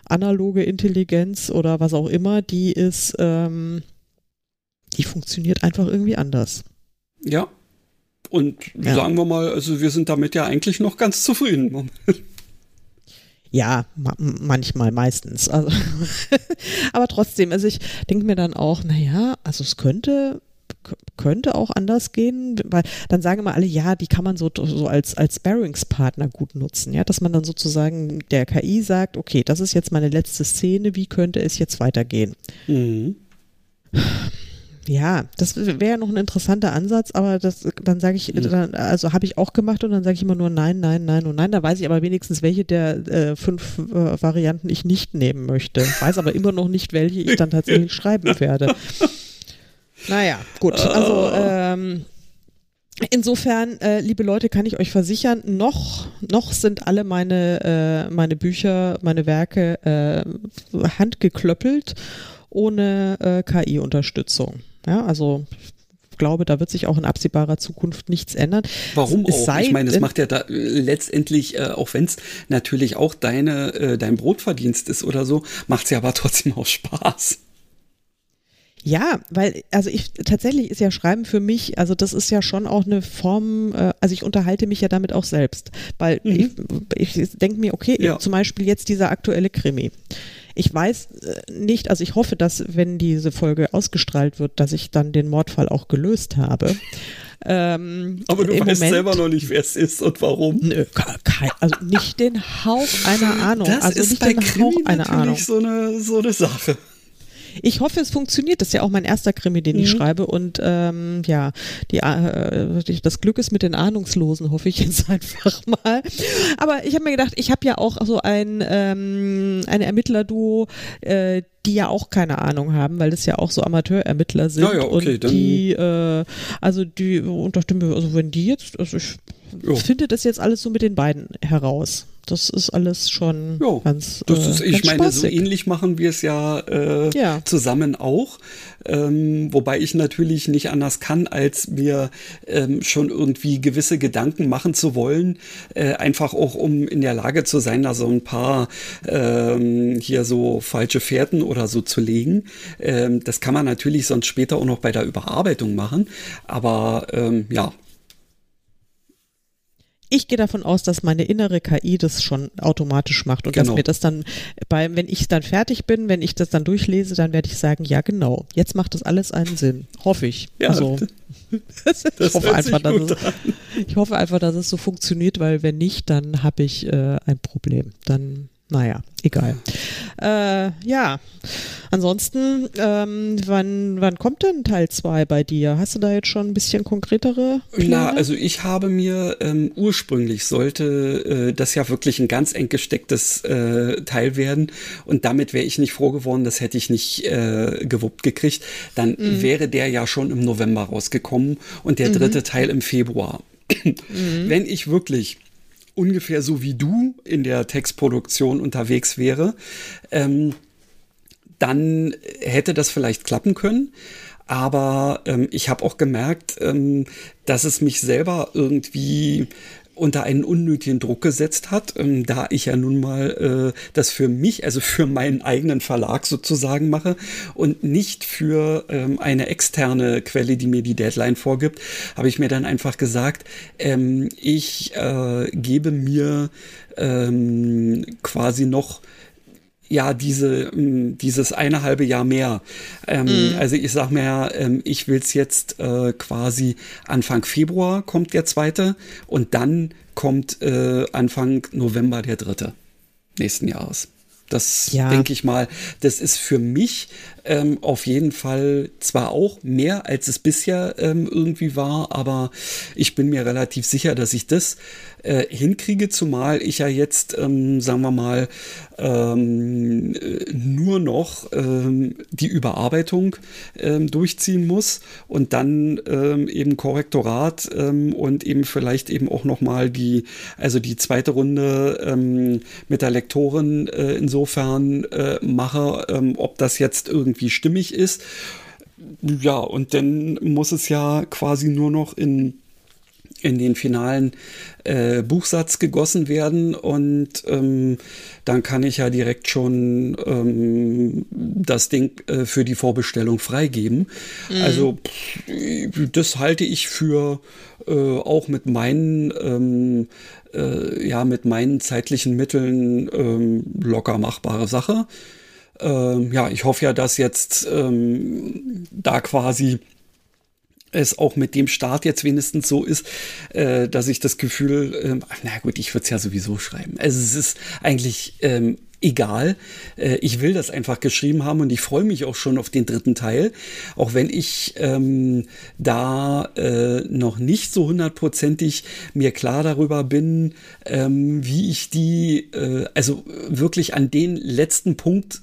[SPEAKER 2] analoge Intelligenz oder was auch immer, die ist, ähm, die funktioniert einfach irgendwie anders.
[SPEAKER 1] Ja. Und ja. sagen wir mal, also wir sind damit ja eigentlich noch ganz zufrieden. [LAUGHS]
[SPEAKER 2] Ja, ma manchmal, meistens. Also [LAUGHS] aber trotzdem, also ich denke mir dann auch, naja, also es könnte könnte auch anders gehen, weil dann sagen immer alle, ja, die kann man so, so als, als Sparringspartner gut nutzen, ja, dass man dann sozusagen der KI sagt, okay, das ist jetzt meine letzte Szene, wie könnte es jetzt weitergehen? Mhm. Ja, das wäre noch ein interessanter Ansatz, aber das, dann sage ich, mhm. dann, also habe ich auch gemacht und dann sage ich immer nur nein, nein, nein und nein. Da weiß ich aber wenigstens, welche der äh, fünf äh, Varianten ich nicht nehmen möchte. Weiß aber immer noch nicht, welche ich dann tatsächlich schreiben [LAUGHS] werde. Naja, gut. Also ähm, Insofern, äh, liebe Leute, kann ich euch versichern, noch, noch sind alle meine, äh, meine Bücher, meine Werke äh, handgeklöppelt ohne äh, KI-Unterstützung. Ja, also glaube, da wird sich auch in absehbarer Zukunft nichts ändern.
[SPEAKER 1] Warum es auch? ich meine, es macht ja da letztendlich, äh, auch wenn es natürlich auch deine, äh, dein Brotverdienst ist oder so, macht es ja aber trotzdem auch Spaß.
[SPEAKER 2] Ja, weil, also ich tatsächlich ist ja Schreiben für mich, also das ist ja schon auch eine Form, äh, also ich unterhalte mich ja damit auch selbst. Weil mhm. ich, ich denke mir, okay, ja. zum Beispiel jetzt dieser aktuelle Krimi. Ich weiß äh, nicht, also ich hoffe, dass wenn diese Folge ausgestrahlt wird, dass ich dann den Mordfall auch gelöst habe.
[SPEAKER 1] Ähm, Aber du weißt Moment, selber noch nicht, wer es ist und warum.
[SPEAKER 2] Nö, kein, also nicht den Hauch einer Ahnung.
[SPEAKER 1] Das
[SPEAKER 2] also
[SPEAKER 1] ist
[SPEAKER 2] nicht
[SPEAKER 1] bei den Krimi Hauch einer Ahnung. so eine, so eine Sache.
[SPEAKER 2] Ich hoffe, es funktioniert. Das ist ja auch mein erster Krimi, den mhm. ich schreibe. Und ähm, ja, die, äh, das Glück ist mit den Ahnungslosen, hoffe ich jetzt [LAUGHS] einfach mal. Aber ich habe mir gedacht, ich habe ja auch so ein ähm, eine Ermittlerduo, äh, die ja auch keine Ahnung haben, weil das ja auch so Amateurermittler sind. Ja, ja, okay, und die, äh, also die, und dachte mir, also wenn die jetzt, also ich jo. finde das jetzt alles so mit den beiden heraus. Das ist alles schon jo, ganz. Das ist,
[SPEAKER 1] äh, ich
[SPEAKER 2] meine,
[SPEAKER 1] spaßig. so ähnlich machen wir es ja, äh, ja. zusammen auch. Ähm, wobei ich natürlich nicht anders kann, als mir ähm, schon irgendwie gewisse Gedanken machen zu wollen, äh, einfach auch um in der Lage zu sein, da so ein paar ähm, hier so falsche Fährten oder so zu legen. Ähm, das kann man natürlich sonst später auch noch bei der Überarbeitung machen. Aber ähm, ja,
[SPEAKER 2] ich gehe davon aus, dass meine innere KI das schon automatisch macht und genau. dass mir das dann bei, wenn ich dann fertig bin, wenn ich das dann durchlese, dann werde ich sagen, ja genau, jetzt macht das alles einen Sinn. Hoffe ich. Ja, also, [LAUGHS] ich, hoffe einfach, dass es, ich hoffe einfach, dass es so funktioniert, weil wenn nicht, dann habe ich äh, ein Problem. Dann naja, egal. Äh, ja, ansonsten, ähm, wann, wann kommt denn Teil 2 bei dir? Hast du da jetzt schon ein bisschen konkretere
[SPEAKER 1] Pläne? Na, also ich habe mir ähm, ursprünglich sollte äh, das ja wirklich ein ganz eng gestecktes äh, Teil werden und damit wäre ich nicht froh geworden, das hätte ich nicht äh, gewuppt gekriegt. Dann mhm. wäre der ja schon im November rausgekommen und der dritte mhm. Teil im Februar. Mhm. Wenn ich wirklich ungefähr so wie du in der Textproduktion unterwegs wäre, ähm, dann hätte das vielleicht klappen können. Aber ähm, ich habe auch gemerkt, ähm, dass es mich selber irgendwie unter einen unnötigen Druck gesetzt hat, ähm, da ich ja nun mal äh, das für mich, also für meinen eigenen Verlag sozusagen mache und nicht für ähm, eine externe Quelle, die mir die Deadline vorgibt, habe ich mir dann einfach gesagt, ähm, ich äh, gebe mir ähm, quasi noch ja diese mm, dieses eine halbe Jahr mehr. Ähm, mm. Also ich sag mir, ähm, ich will's jetzt äh, quasi Anfang Februar kommt der zweite und dann kommt äh, Anfang November der dritte nächsten Jahres. Das ja. denke ich mal, das ist für mich ähm, auf jeden Fall zwar auch mehr, als es bisher ähm, irgendwie war, aber ich bin mir relativ sicher, dass ich das äh, hinkriege, zumal ich ja jetzt, ähm, sagen wir mal, ähm, nur noch ähm, die Überarbeitung ähm, durchziehen muss und dann ähm, eben Korrektorat ähm, und eben vielleicht eben auch nochmal die, also die zweite Runde mit der Lektorin äh, insofern äh, mache, ob das jetzt irgendwie stimmig ist. Ja, und dann muss es ja quasi nur noch in in den finalen äh, Buchsatz gegossen werden und ähm, dann kann ich ja direkt schon ähm, das Ding äh, für die Vorbestellung freigeben. Mhm. Also pff, das halte ich für äh, auch mit meinen ähm, äh, ja mit meinen zeitlichen Mitteln ähm, locker machbare Sache. Ähm, ja, ich hoffe ja, dass jetzt ähm, da quasi es auch mit dem Start jetzt wenigstens so ist, äh, dass ich das Gefühl, ähm, na gut, ich würde es ja sowieso schreiben. Also es ist eigentlich ähm, egal. Äh, ich will das einfach geschrieben haben und ich freue mich auch schon auf den dritten Teil, auch wenn ich ähm, da äh, noch nicht so hundertprozentig mir klar darüber bin, ähm, wie ich die, äh, also wirklich an den letzten Punkt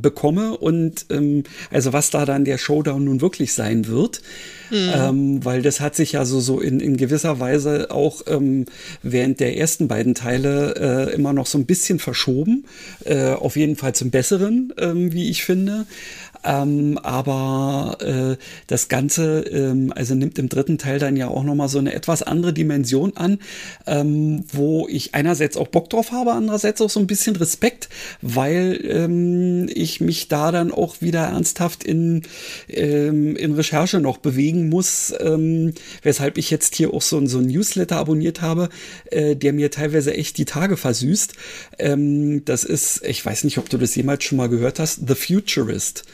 [SPEAKER 1] bekomme und ähm, also was da dann der Showdown nun wirklich sein wird. Mhm. Ähm, weil das hat sich ja so, so in, in gewisser Weise auch ähm, während der ersten beiden Teile äh, immer noch so ein bisschen verschoben. Äh, auf jeden Fall zum Besseren, ähm, wie ich finde. Ähm, aber äh, das Ganze, ähm, also nimmt im dritten Teil dann ja auch nochmal so eine etwas andere Dimension an, ähm, wo ich einerseits auch Bock drauf habe, andererseits auch so ein bisschen Respekt, weil ähm, ich mich da dann auch wieder ernsthaft in, ähm, in Recherche noch bewegen muss, ähm, weshalb ich jetzt hier auch so, so ein Newsletter abonniert habe, äh, der mir teilweise echt die Tage versüßt. Ähm, das ist, ich weiß nicht, ob du das jemals schon mal gehört hast, The Futurist.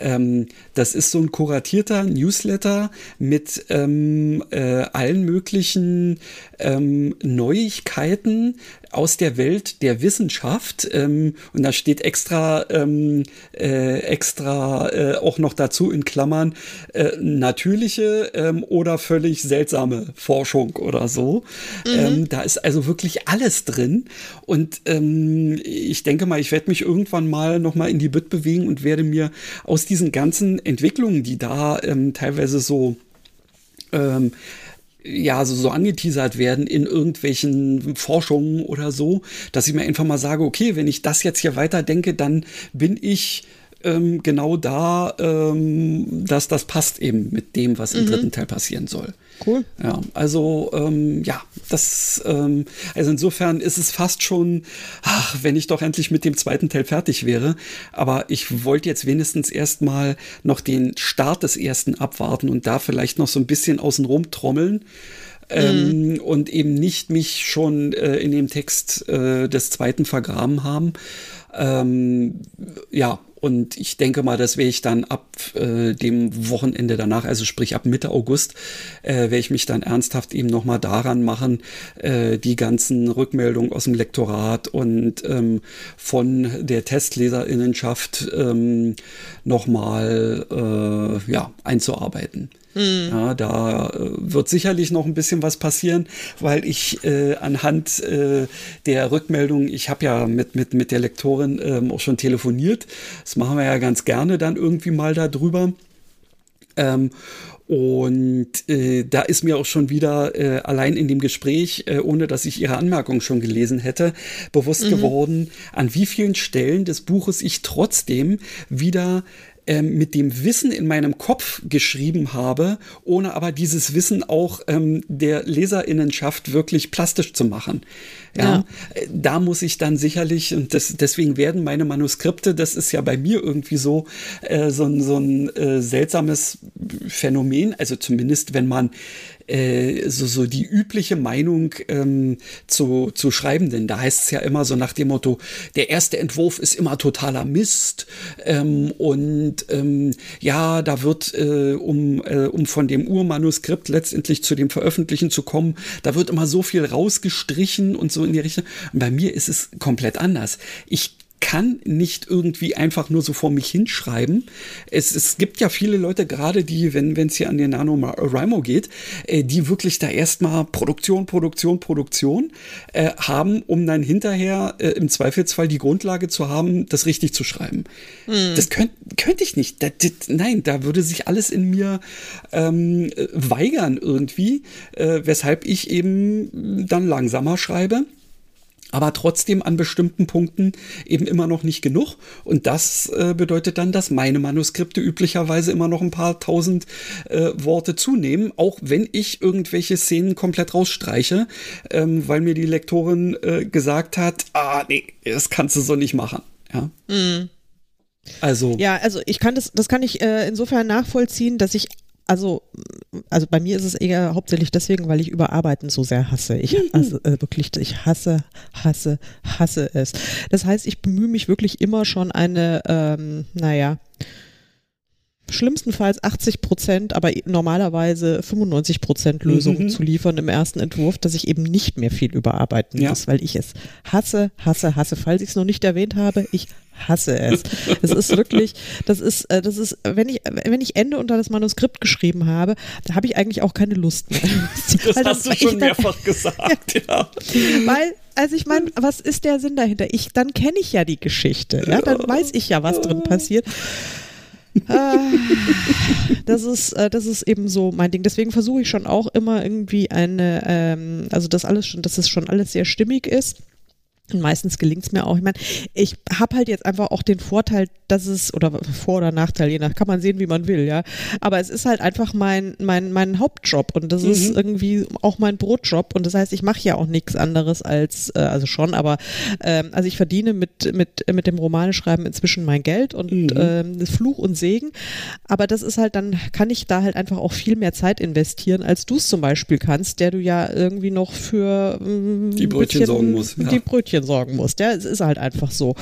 [SPEAKER 1] Ähm, das ist so ein kuratierter Newsletter mit ähm, äh, allen möglichen ähm, Neuigkeiten aus der Welt der Wissenschaft. Ähm, und da steht extra, ähm, äh, extra äh, auch noch dazu in Klammern äh, natürliche ähm, oder völlig seltsame Forschung oder so. Mhm. Ähm, da ist also wirklich alles drin. Und ähm, ich denke mal, ich werde mich irgendwann mal noch mal in die Bütt bewegen und werde mir aus diesen ganzen Entwicklungen, die da ähm, teilweise so ähm, ja, so, so angeteasert werden in irgendwelchen Forschungen oder so, dass ich mir einfach mal sage, okay, wenn ich das jetzt hier weiterdenke, dann bin ich ähm, genau da, ähm, dass das passt eben mit dem, was im mhm. dritten Teil passieren soll.
[SPEAKER 2] Cool.
[SPEAKER 1] Ja, also ähm, ja, das, ähm, also insofern ist es fast schon, ach, wenn ich doch endlich mit dem zweiten Teil fertig wäre. Aber ich wollte jetzt wenigstens erstmal noch den Start des ersten abwarten und da vielleicht noch so ein bisschen außenrum trommeln. Ähm, mhm. und eben nicht mich schon äh, in dem Text äh, des zweiten vergraben haben. Ähm, ja, und ich denke mal, das werde ich dann ab äh, dem Wochenende danach, also sprich ab Mitte August, äh, werde ich mich dann ernsthaft eben nochmal daran machen, äh, die ganzen Rückmeldungen aus dem Lektorat und ähm, von der Testleserinnenschaft ähm, nochmal äh, ja, einzuarbeiten. Mhm. Ja, da äh, wird sicherlich noch ein bisschen was passieren, weil ich äh, anhand äh, der Rückmeldung, ich habe ja mit, mit, mit der Lektorin ähm, auch schon telefoniert. Das machen wir ja ganz gerne dann irgendwie mal darüber. Ähm, und äh, da ist mir auch schon wieder äh, allein in dem Gespräch, äh, ohne dass ich ihre Anmerkung schon gelesen hätte, bewusst mhm. geworden, an wie vielen Stellen des Buches ich trotzdem wieder ähm, mit dem Wissen in meinem Kopf geschrieben habe, ohne aber dieses Wissen auch ähm, der Leserinnenschaft wirklich plastisch zu machen. Ja, ja, äh, da muss ich dann sicherlich, und das, deswegen werden meine Manuskripte, das ist ja bei mir irgendwie so, äh, so, so ein äh, seltsames Phänomen, also zumindest wenn man äh, so, so die übliche Meinung ähm, zu, zu Schreibenden. Da heißt es ja immer so nach dem Motto, der erste Entwurf ist immer totaler Mist ähm, und ähm, ja, da wird, äh, um, äh, um von dem Urmanuskript letztendlich zu dem Veröffentlichen zu kommen, da wird immer so viel rausgestrichen und so in die Richtung. Und bei mir ist es komplett anders. Ich kann nicht irgendwie einfach nur so vor mich hinschreiben. Es, es gibt ja viele Leute, gerade die, wenn es hier an den NaNoWriMo geht, äh, die wirklich da erstmal Produktion, Produktion, Produktion äh, haben, um dann hinterher äh, im Zweifelsfall die Grundlage zu haben, das richtig zu schreiben. Hm. Das könnte könnt ich nicht. Das, das, nein, da würde sich alles in mir ähm, weigern irgendwie, äh, weshalb ich eben dann langsamer schreibe aber trotzdem an bestimmten Punkten eben immer noch nicht genug. Und das äh, bedeutet dann, dass meine Manuskripte üblicherweise immer noch ein paar tausend äh, Worte zunehmen, auch wenn ich irgendwelche Szenen komplett rausstreiche, ähm, weil mir die Lektorin äh, gesagt hat, ah nee, das kannst du so nicht machen. Ja. Mhm.
[SPEAKER 2] Also. Ja, also ich kann das, das kann ich äh, insofern nachvollziehen, dass ich also, also bei mir ist es eher hauptsächlich deswegen, weil ich Überarbeiten so sehr hasse. Ich mhm. also, äh, wirklich, ich hasse, hasse, hasse es. Das heißt, ich bemühe mich wirklich immer schon eine, ähm, naja, schlimmstenfalls 80 Prozent, aber normalerweise 95 Prozent Lösungen mhm. zu liefern im ersten Entwurf, dass ich eben nicht mehr viel überarbeiten ja. muss, weil ich es hasse, hasse, hasse. Falls ich es noch nicht erwähnt habe, ich hasse es. Das ist wirklich, das ist, äh, das ist, wenn ich, wenn ich Ende unter das Manuskript geschrieben habe, da habe ich eigentlich auch keine Lust mehr. [LAUGHS]
[SPEAKER 1] Das weil hast das, du schon mehrfach [LAUGHS] gesagt, ja.
[SPEAKER 2] Weil, also ich meine, was ist der Sinn dahinter? Ich, dann kenne ich ja die Geschichte, ja, dann weiß ich ja, was drin passiert. Ah, das ist, äh, das ist eben so mein Ding. Deswegen versuche ich schon auch immer irgendwie eine, ähm, also das alles schon, dass es schon alles sehr stimmig ist. Und meistens gelingt es mir auch. Ich meine, ich habe halt jetzt einfach auch den Vorteil, dass es, oder Vor- oder Nachteil, je nach, kann man sehen, wie man will, ja. Aber es ist halt einfach mein, mein, mein Hauptjob und das mhm. ist irgendwie auch mein Brotjob. Und das heißt, ich mache ja auch nichts anderes als, äh, also schon, aber ähm, also ich verdiene mit, mit, mit dem Romaneschreiben inzwischen mein Geld und mhm. ähm, Fluch und Segen. Aber das ist halt, dann kann ich da halt einfach auch viel mehr Zeit investieren, als du es zum Beispiel kannst, der du ja irgendwie noch für
[SPEAKER 1] ähm, die Brötchen sorgen musst.
[SPEAKER 2] Ja. Die Brötchen sorgen musst. Ja, es ist halt einfach so.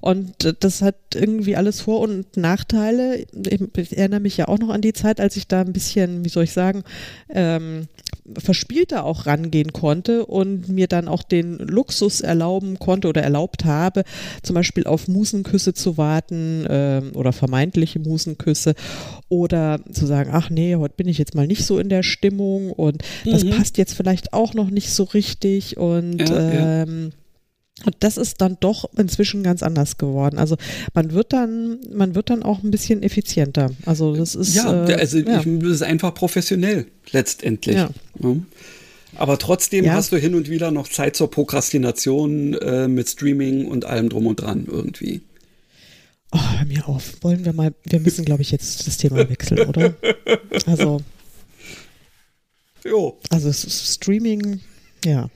[SPEAKER 2] Und äh, das hat irgendwie alles Vor- und Nachteile. Ich erinnere mich ja auch noch an die Zeit, als ich da ein bisschen, wie soll ich sagen, ähm, verspielter auch rangehen konnte und mir dann auch den Luxus erlauben konnte oder erlaubt habe, zum Beispiel auf Musenküsse zu warten äh, oder vermeintliche Musenküsse oder zu sagen, ach nee, heute bin ich jetzt mal nicht so in der Stimmung und das mhm. passt jetzt vielleicht auch noch nicht so richtig und ja, ähm, ja und das ist dann doch inzwischen ganz anders geworden. Also man wird dann, man wird dann auch ein bisschen effizienter. Also das ist
[SPEAKER 1] ja, äh, also ja. Ich, das ist einfach professionell letztendlich. Ja. Ja. Aber trotzdem hast du hin und wieder noch Zeit zur Prokrastination äh, mit Streaming und allem drum und dran irgendwie.
[SPEAKER 2] Oh, hör mir auf. Wollen wir mal, wir müssen, glaube ich, jetzt das Thema wechseln, oder? Also. Jo. Also Streaming, ja.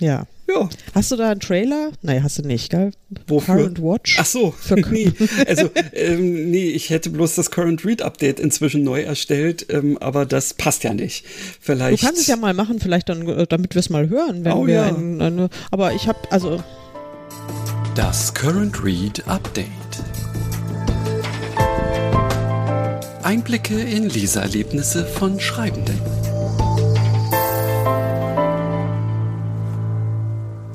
[SPEAKER 2] Ja. Ja. Hast du da einen Trailer? Nein, hast du nicht, gell?
[SPEAKER 1] Wofür? Current Watch? Ach so, [LAUGHS] nee. Also, ähm, nee, ich hätte bloß das Current Read Update inzwischen neu erstellt, ähm, aber das passt ja nicht. Vielleicht.
[SPEAKER 2] Du kannst es ja mal machen, vielleicht dann, äh, damit wir es mal hören, wenn oh, wir ja. ein, eine, aber ich habe, also.
[SPEAKER 3] Das Current Read Update. Einblicke in Leserlebnisse von Schreibenden.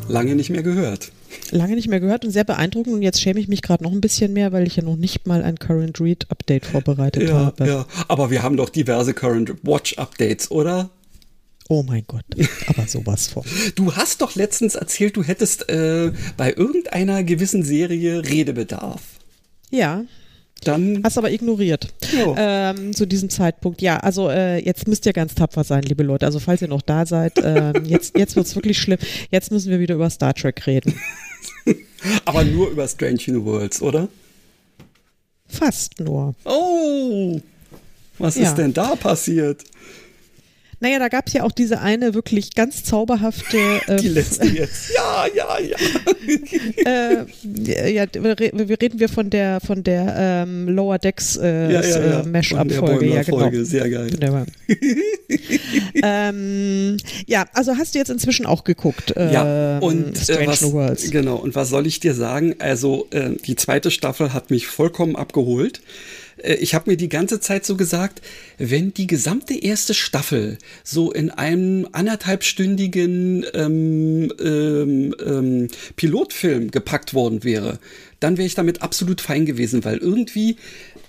[SPEAKER 1] Lange nicht mehr gehört.
[SPEAKER 2] Lange nicht mehr gehört und sehr beeindruckend. Und jetzt schäme ich mich gerade noch ein bisschen mehr, weil ich ja noch nicht mal ein Current Read Update vorbereitet
[SPEAKER 1] ja,
[SPEAKER 2] habe.
[SPEAKER 1] Ja, aber wir haben doch diverse Current Watch Updates, oder?
[SPEAKER 2] Oh mein Gott, aber sowas von. [LAUGHS]
[SPEAKER 1] Du hast doch letztens erzählt, du hättest äh, bei irgendeiner gewissen Serie Redebedarf.
[SPEAKER 2] Ja, dann. Hast aber ignoriert. Ähm, zu diesem Zeitpunkt. Ja, also äh, jetzt müsst ihr ganz tapfer sein, liebe Leute. Also falls ihr noch da seid, [LAUGHS] äh, jetzt, jetzt wird es wirklich schlimm. Jetzt müssen wir wieder über Star Trek reden. [LAUGHS]
[SPEAKER 1] aber nur über Strange New Worlds, oder?
[SPEAKER 2] Fast nur.
[SPEAKER 1] Oh! Was ja. ist denn da passiert?
[SPEAKER 2] Naja, da gab es ja auch diese eine wirklich ganz zauberhafte. [LAUGHS]
[SPEAKER 1] Äh, Die letzte jetzt. [LAUGHS] Ja, ja,
[SPEAKER 2] ja. [LAUGHS] äh, ja, wir reden wir von der von der ähm, Lower Decks äh, ja, ja, ja. Äh, Mashup-Folge. Ja, genau. Folge.
[SPEAKER 1] Sehr geil.
[SPEAKER 2] ähm, ja, also hast du jetzt inzwischen auch geguckt.
[SPEAKER 1] Äh, ja, und Strange äh, was, Worlds. Genau, und was soll ich dir sagen? Also, äh, die zweite Staffel hat mich vollkommen abgeholt. Äh, ich habe mir die ganze Zeit so gesagt, wenn die gesamte erste Staffel so in einem anderthalbstündigen ähm, ähm, ähm, Pilotfilm gepackt worden wäre, dann wäre ich damit absolut fein gewesen, weil irgendwie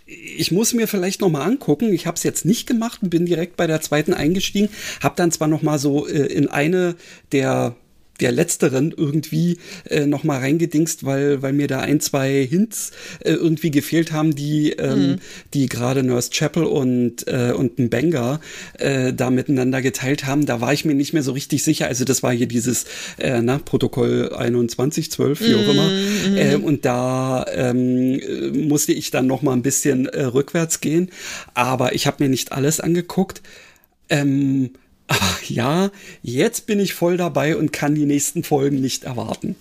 [SPEAKER 1] ich muss mir vielleicht noch mal angucken. Ich habe es jetzt nicht gemacht und bin direkt bei der zweiten eingestiegen. Habe dann zwar noch mal so äh, in eine der der letzteren irgendwie äh, noch mal reingedingst, weil weil mir da ein zwei Hints äh, irgendwie gefehlt haben, die ähm, mhm. die gerade Nurse Chapel und äh, und ein Banger äh, da miteinander geteilt haben. Da war ich mir nicht mehr so richtig sicher. Also das war hier dieses äh, na, Protokoll 2112, wie auch immer. Mhm. Äh, und da ähm, musste ich dann noch mal ein bisschen äh, rückwärts gehen. Aber ich habe mir nicht alles angeguckt. Ähm, Ach ja, jetzt bin ich voll dabei und kann die nächsten Folgen nicht erwarten.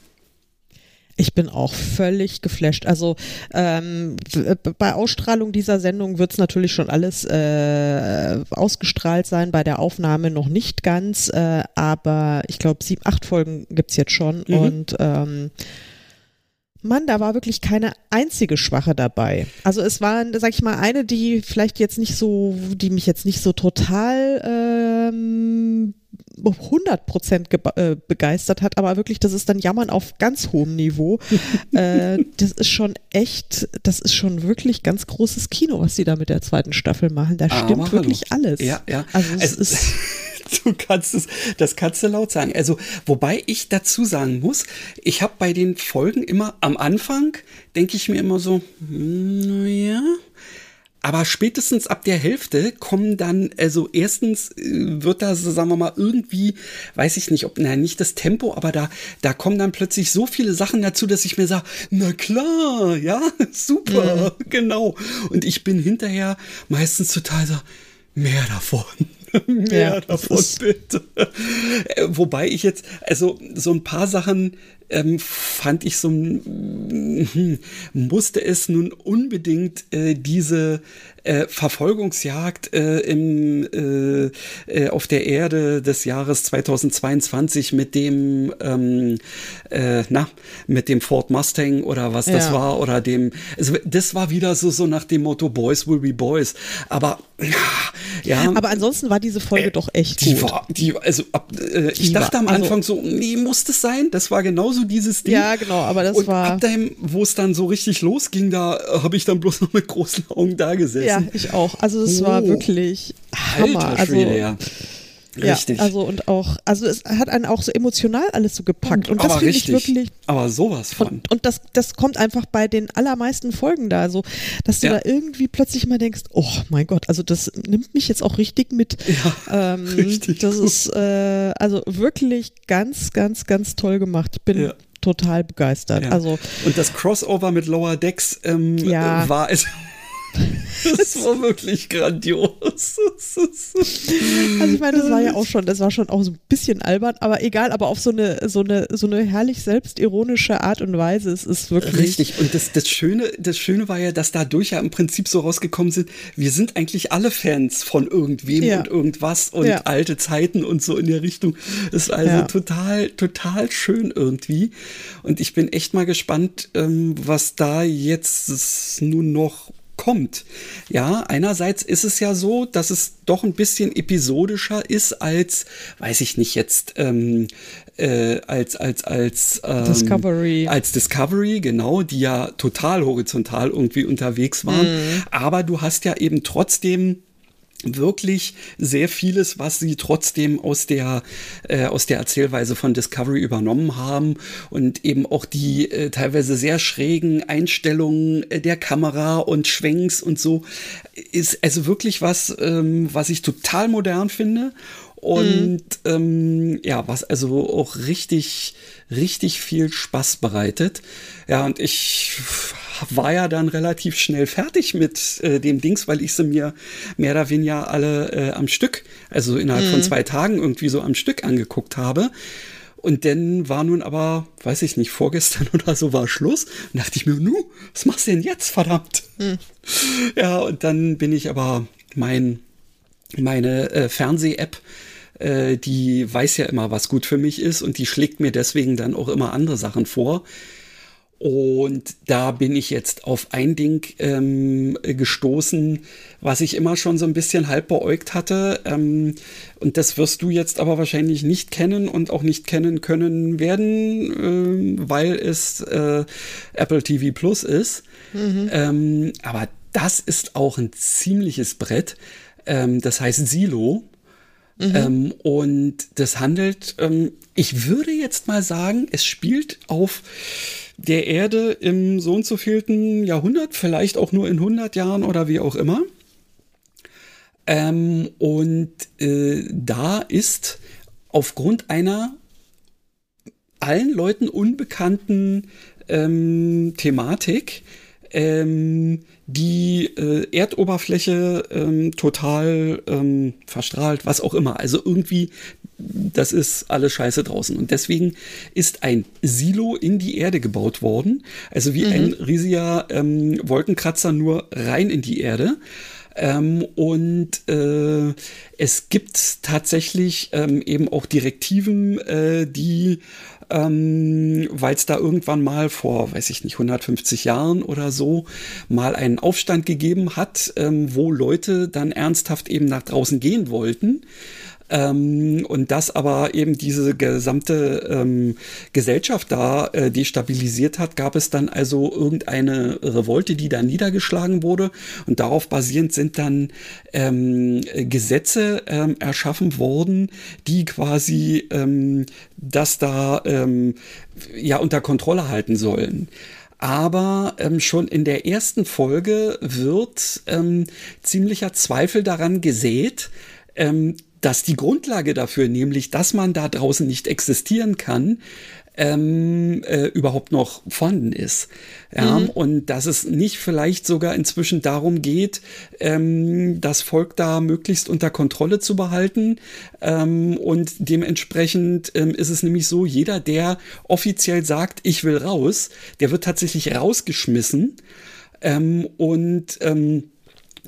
[SPEAKER 2] Ich bin auch völlig geflasht. Also ähm, bei Ausstrahlung dieser Sendung wird es natürlich schon alles äh, ausgestrahlt sein, bei der Aufnahme noch nicht ganz, äh, aber ich glaube, sieben, acht Folgen gibt es jetzt schon mhm. und ähm, Mann, da war wirklich keine einzige Schwache dabei. Also es war, sag ich mal, eine, die vielleicht jetzt nicht so, die mich jetzt nicht so total ähm, 100 Prozent äh, begeistert hat, aber wirklich, das ist dann Jammern auf ganz hohem Niveau. [LAUGHS] äh, das ist schon echt, das ist schon wirklich ganz großes Kino, was sie da mit der zweiten Staffel machen. Da ah, stimmt wirklich alles.
[SPEAKER 1] Ja, ja. Also es, es ist [LAUGHS] [LAUGHS] du kannst es, das kannst du laut sagen. Also, wobei ich dazu sagen muss, ich habe bei den Folgen immer am Anfang, denke ich mir immer so, hm, naja, aber spätestens ab der Hälfte kommen dann, also erstens äh, wird da, sagen wir mal, irgendwie, weiß ich nicht, ob, na, nicht das Tempo, aber da, da kommen dann plötzlich so viele Sachen dazu, dass ich mir sage, na klar, ja, [LAUGHS] super, mhm. genau. Und ich bin hinterher meistens total so, mehr davon. [LAUGHS] mehr ja, davon, bitte. Äh, wobei ich jetzt, also so ein paar Sachen ähm, fand ich so, hm, musste es nun unbedingt äh, diese äh, Verfolgungsjagd äh, im, äh, äh, auf der Erde des Jahres 2022 mit dem, ähm, äh, na, mit dem Ford Mustang oder was ja. das war oder dem, also das war wieder so, so nach dem Motto Boys will be Boys. Aber ja.
[SPEAKER 2] Aber ansonsten war diese Folge doch echt
[SPEAKER 1] die
[SPEAKER 2] gut.
[SPEAKER 1] War, die, also ab, ich dachte war, am also Anfang also, so, nee, muss das sein? Das war genauso dieses Ding.
[SPEAKER 2] Ja, genau, aber das
[SPEAKER 1] und
[SPEAKER 2] war.
[SPEAKER 1] Ab dahin, wo es dann so richtig losging, da habe ich dann bloß noch mit großen Augen da gesessen.
[SPEAKER 2] Ja, ich auch. Also es oh. war wirklich Hammer.
[SPEAKER 1] Alter Schwede, also, ja. Richtig.
[SPEAKER 2] Ja, also und auch, also es hat einen auch so emotional alles so gepackt. Und das finde ich wirklich.
[SPEAKER 1] Aber sowas von.
[SPEAKER 2] Und, und, das, das kommt einfach bei den allermeisten Folgen da, so, dass du ja. da irgendwie plötzlich mal denkst, oh mein Gott, also das nimmt mich jetzt auch richtig mit. Ja, [LAUGHS] ähm, richtig. Das gut. ist äh, also wirklich ganz, ganz, ganz toll gemacht. Ich bin ja. total begeistert. Also
[SPEAKER 1] und das Crossover mit Lower Decks ähm, ja. war es. Das war wirklich grandios.
[SPEAKER 2] Also ich meine, das war ja auch schon, das war schon auch so ein bisschen albern, aber egal, aber auf so eine, so eine, so eine herrlich selbstironische Art und Weise. Es ist wirklich.
[SPEAKER 1] Richtig. Und das, das Schöne, das Schöne war ja, dass dadurch ja im Prinzip so rausgekommen sind, wir sind eigentlich alle Fans von irgendwem ja. und irgendwas und ja. alte Zeiten und so in der Richtung. Das ist also ja. total, total schön irgendwie. Und ich bin echt mal gespannt, ähm, was da jetzt nun noch kommt. Ja, einerseits ist es ja so, dass es doch ein bisschen episodischer ist als, weiß ich nicht jetzt, ähm, äh, als als als
[SPEAKER 2] ähm, Discovery
[SPEAKER 1] als Discovery genau, die ja total horizontal irgendwie unterwegs waren. Mhm. Aber du hast ja eben trotzdem wirklich sehr vieles, was sie trotzdem aus der, äh, aus der Erzählweise von Discovery übernommen haben und eben auch die äh, teilweise sehr schrägen Einstellungen äh, der Kamera und Schwenks und so ist also wirklich was, ähm, was ich total modern finde und mhm. ähm, ja, was also auch richtig, richtig viel Spaß bereitet. Ja, und ich war ja dann relativ schnell fertig mit äh, dem Dings, weil ich sie mir mehr oder weniger alle äh, am Stück, also innerhalb mhm. von zwei Tagen irgendwie so am Stück angeguckt habe. Und dann war nun aber, weiß ich nicht, vorgestern [LAUGHS] oder so war Schluss. Und dachte ich mir, nu, was machst du denn jetzt, verdammt? Mhm. Ja, und dann bin ich aber mein, meine äh, Fernseh-App, äh, die weiß ja immer, was gut für mich ist und die schlägt mir deswegen dann auch immer andere Sachen vor. Und da bin ich jetzt auf ein Ding ähm, gestoßen, was ich immer schon so ein bisschen halb beäugt hatte. Ähm, und das wirst du jetzt aber wahrscheinlich nicht kennen und auch nicht kennen können werden, äh, weil es äh, Apple TV Plus ist. Mhm. Ähm, aber das ist auch ein ziemliches Brett. Ähm, das heißt Silo. Mhm. Ähm, und das handelt, ähm, ich würde jetzt mal sagen, es spielt auf der Erde im so und so vielten Jahrhundert, vielleicht auch nur in 100 Jahren oder wie auch immer. Ähm, und äh, da ist aufgrund einer allen Leuten unbekannten ähm, Thematik ähm, die äh, Erdoberfläche ähm, total ähm, verstrahlt, was auch immer. Also irgendwie das ist alles scheiße draußen. Und deswegen ist ein Silo in die Erde gebaut worden. Also wie mhm. ein riesiger ähm, Wolkenkratzer nur rein in die Erde. Ähm, und äh, es gibt tatsächlich ähm, eben auch Direktiven, äh, die, ähm, weil es da irgendwann mal vor, weiß ich nicht, 150 Jahren oder so, mal einen Aufstand gegeben hat, ähm, wo Leute dann ernsthaft eben nach draußen gehen wollten. Ähm, und das aber eben diese gesamte ähm, Gesellschaft da äh, destabilisiert hat, gab es dann also irgendeine Revolte, die da niedergeschlagen wurde. Und darauf basierend sind dann ähm, Gesetze ähm, erschaffen worden, die quasi ähm, das da ähm, ja unter Kontrolle halten sollen. aber ähm, schon in der ersten Folge wird ähm, ziemlicher Zweifel daran gesät, ähm, dass die Grundlage dafür, nämlich dass man da draußen nicht existieren kann, ähm, äh, überhaupt noch vorhanden ist. Ja, mhm. Und dass es nicht vielleicht sogar inzwischen darum geht, ähm, das Volk da möglichst unter Kontrolle zu behalten. Ähm, und dementsprechend ähm, ist es nämlich so, jeder, der offiziell sagt, ich will raus, der wird tatsächlich rausgeschmissen. Ähm, und ähm,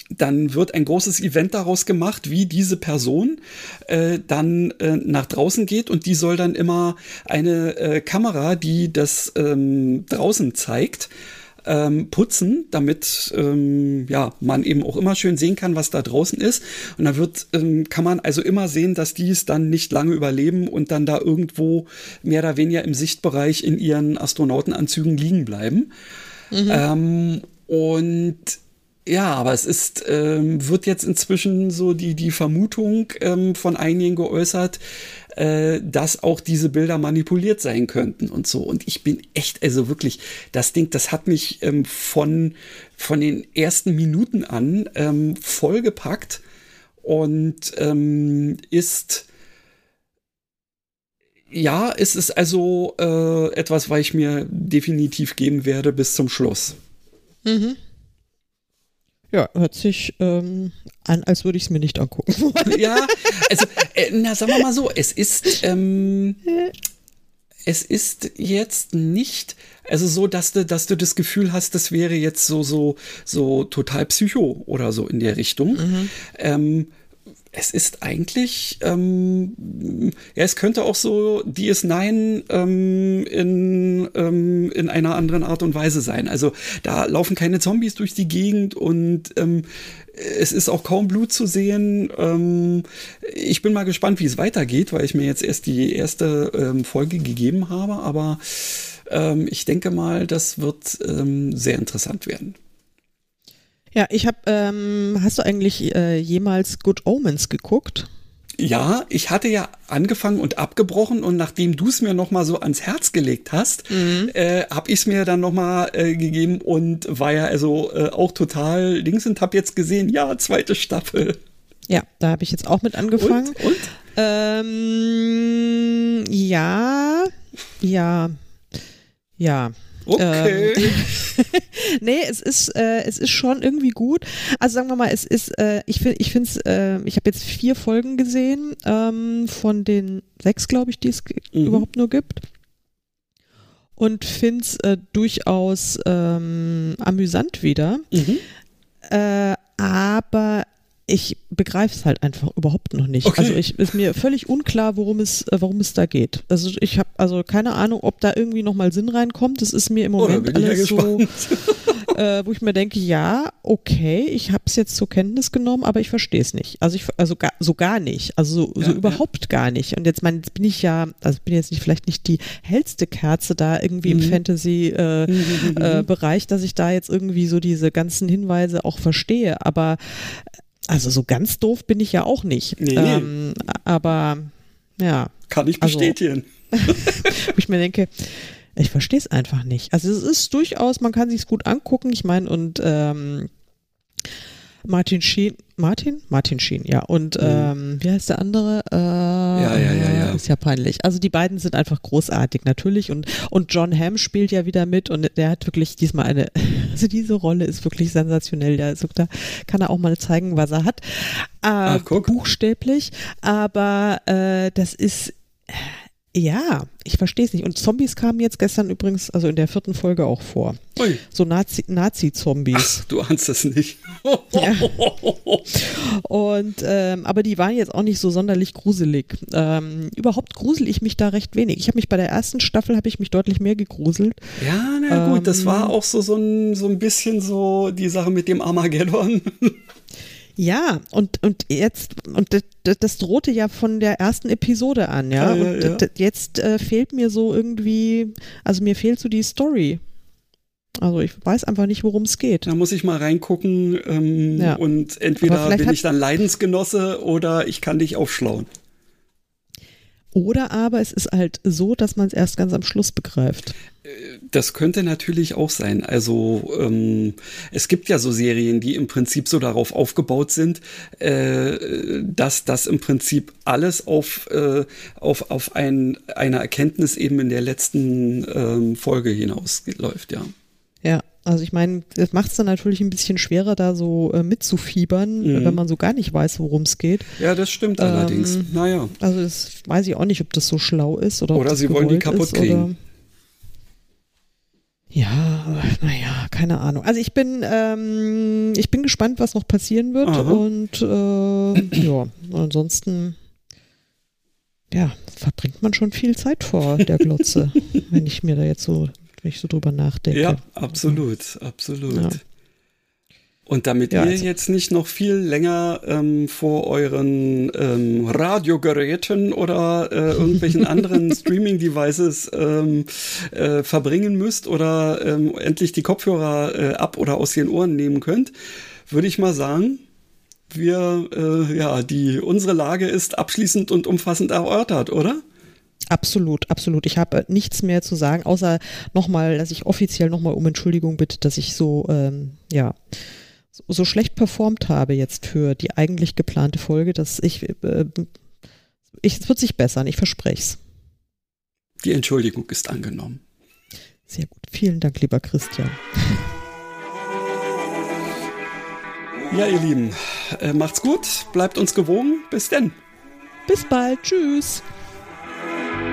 [SPEAKER 1] dann wird ein großes Event daraus gemacht, wie diese Person äh, dann äh, nach draußen geht und die soll dann immer eine äh, Kamera, die das ähm, draußen zeigt, ähm, putzen, damit ähm, ja man eben auch immer schön sehen kann, was da draußen ist. Und da wird ähm, kann man also immer sehen, dass die es dann nicht lange überleben und dann da irgendwo mehr oder weniger im Sichtbereich in ihren Astronautenanzügen liegen bleiben. Mhm. Ähm, und ja, aber es ist, ähm, wird jetzt inzwischen so die, die Vermutung ähm, von einigen geäußert, äh, dass auch diese Bilder manipuliert sein könnten und so. Und ich bin echt, also wirklich, das Ding, das hat mich ähm, von, von den ersten Minuten an ähm, vollgepackt und ähm, ist, ja, es ist also äh, etwas, was ich mir definitiv geben werde bis zum Schluss. Mhm.
[SPEAKER 2] Ja, hört sich ähm, an, als würde ich es mir nicht angucken. [LAUGHS]
[SPEAKER 1] ja, also, äh, na, sagen wir mal so, es ist, ähm, es ist jetzt nicht, also so, dass du, dass du das Gefühl hast, das wäre jetzt so, so, so total psycho oder so in der Richtung. Mhm. Ähm, es ist eigentlich, ähm, ja, es könnte auch so DS9 ähm, in, ähm, in einer anderen Art und Weise sein. Also da laufen keine Zombies durch die Gegend und ähm, es ist auch kaum Blut zu sehen. Ähm, ich bin mal gespannt, wie es weitergeht, weil ich mir jetzt erst die erste ähm, Folge gegeben habe, aber ähm, ich denke mal, das wird ähm, sehr interessant werden.
[SPEAKER 2] Ja, ich habe, ähm, hast du eigentlich äh, jemals Good Omens geguckt?
[SPEAKER 1] Ja, ich hatte ja angefangen und abgebrochen und nachdem du es mir noch mal so ans Herz gelegt hast, mhm. äh, habe ich es mir dann noch mal äh, gegeben und war ja also äh, auch total links und habe jetzt gesehen, ja, zweite Staffel.
[SPEAKER 2] Ja, da habe ich jetzt auch mit angefangen.
[SPEAKER 1] Und? und?
[SPEAKER 2] Ähm, ja, ja, ja.
[SPEAKER 1] Okay. Ähm, [LAUGHS]
[SPEAKER 2] nee, es ist, äh, es ist schon irgendwie gut. Also sagen wir mal, es ist, äh, ich finde, ich finde es, äh, ich habe jetzt vier Folgen gesehen ähm, von den sechs, glaube ich, die es mhm. überhaupt nur gibt. Und finde es äh, durchaus ähm, amüsant wieder. Mhm. Äh, aber ich begreife es halt einfach überhaupt noch nicht. Okay. Also ich ist mir völlig unklar, worum es, äh, warum es da geht. Also ich habe also keine Ahnung, ob da irgendwie nochmal Sinn reinkommt. Das ist mir im oh, Moment oh, alles ja so, [LAUGHS] äh, wo ich mir denke, ja, okay, ich habe es jetzt zur Kenntnis genommen, aber ich verstehe es nicht. Also ich also gar, so gar nicht, also so, ja, so überhaupt ja. gar nicht. Und jetzt mein, jetzt bin ich ja, also bin jetzt nicht vielleicht nicht die hellste Kerze da irgendwie mhm. im Fantasy äh, mhm. mhm, mhm. äh, Bereich, dass ich da jetzt irgendwie so diese ganzen Hinweise auch verstehe. Aber also so ganz doof bin ich ja auch nicht. Nee. Ähm, aber ja.
[SPEAKER 1] Kann ich also bestätigen. [LAUGHS]
[SPEAKER 2] Also, ich mir denke, ich verstehe es einfach nicht. Also es ist durchaus, man kann sich gut angucken. Ich meine, und ähm, Martin Sheen, Martin? Martin Sheen, ja. Und mhm. ähm, wie heißt der andere? Äh,
[SPEAKER 1] ja, ja, ja, ja.
[SPEAKER 2] Ist ja peinlich. Also die beiden sind einfach großartig, natürlich. Und, und John Hamm spielt ja wieder mit und der hat wirklich diesmal eine, [LAUGHS] also diese Rolle ist wirklich sensationell. Der ist, da kann er auch mal zeigen, was er hat. Äh, Ach, guck. Buchstäblich. Aber äh, das ist ja, ich verstehe es nicht. Und Zombies kamen jetzt gestern übrigens, also in der vierten Folge auch vor. Ui. So Nazi-Zombies.
[SPEAKER 1] Nazi du ahnst es nicht.
[SPEAKER 2] ja. Und ähm, aber die waren jetzt auch nicht so sonderlich gruselig. Ähm, überhaupt grusel ich mich da recht wenig. Ich habe mich bei der ersten Staffel habe ich mich deutlich mehr gegruselt.
[SPEAKER 1] Ja, na gut, ähm, das war auch so so ein so ein bisschen so die Sache mit dem Armageddon.
[SPEAKER 2] Ja, und, und jetzt, und das, das drohte ja von der ersten Episode an, ja. ja, ja und ja. jetzt äh, fehlt mir so irgendwie, also mir fehlt so die Story. Also ich weiß einfach nicht, worum es geht.
[SPEAKER 1] Da muss ich mal reingucken ähm, ja. und entweder bin ich dann Leidensgenosse oder ich kann dich aufschlauen.
[SPEAKER 2] Oder aber es ist halt so, dass man es erst ganz am Schluss begreift.
[SPEAKER 1] Das könnte natürlich auch sein. Also ähm, es gibt ja so Serien, die im Prinzip so darauf aufgebaut sind, äh, dass das im Prinzip alles auf, äh, auf, auf ein, eine Erkenntnis eben in der letzten ähm, Folge hinausläuft, ja.
[SPEAKER 2] Ja, also ich meine, das macht es dann natürlich ein bisschen schwerer, da so äh, mitzufiebern, mhm. wenn man so gar nicht weiß, worum es geht.
[SPEAKER 1] Ja, das stimmt ähm, allerdings. Naja.
[SPEAKER 2] Also das weiß ich auch nicht, ob das so schlau ist oder
[SPEAKER 1] Oder sie wollen die kaputt kriegen. Oder,
[SPEAKER 2] ja, naja, keine Ahnung. Also ich bin, ähm, ich bin gespannt, was noch passieren wird. Aha. Und äh, ja, ansonsten ja, verbringt man schon viel Zeit vor der Glotze, [LAUGHS] wenn ich mir da jetzt so wenn ich so drüber nachdenke.
[SPEAKER 1] Ja, absolut, absolut. Ja. Und damit ja, ihr also jetzt nicht noch viel länger ähm, vor euren ähm, Radiogeräten oder äh, [LAUGHS] irgendwelchen anderen Streaming-Devices ähm, äh, verbringen müsst oder ähm, endlich die Kopfhörer äh, ab oder aus den Ohren nehmen könnt, würde ich mal sagen, wir, äh, ja, die, unsere Lage ist abschließend und umfassend erörtert, oder?
[SPEAKER 2] Absolut, absolut. Ich habe nichts mehr zu sagen, außer nochmal, dass ich offiziell nochmal um Entschuldigung bitte, dass ich so, ähm, ja, so, so, schlecht performt habe jetzt für die eigentlich geplante Folge, dass ich, äh, ich es wird sich bessern, ich verspreche es.
[SPEAKER 1] Die Entschuldigung ist angenommen.
[SPEAKER 2] Sehr gut. Vielen Dank, lieber Christian.
[SPEAKER 1] Ja, ihr Lieben, äh, macht's gut, bleibt uns gewogen. Bis denn.
[SPEAKER 2] Bis bald. Tschüss. Bye.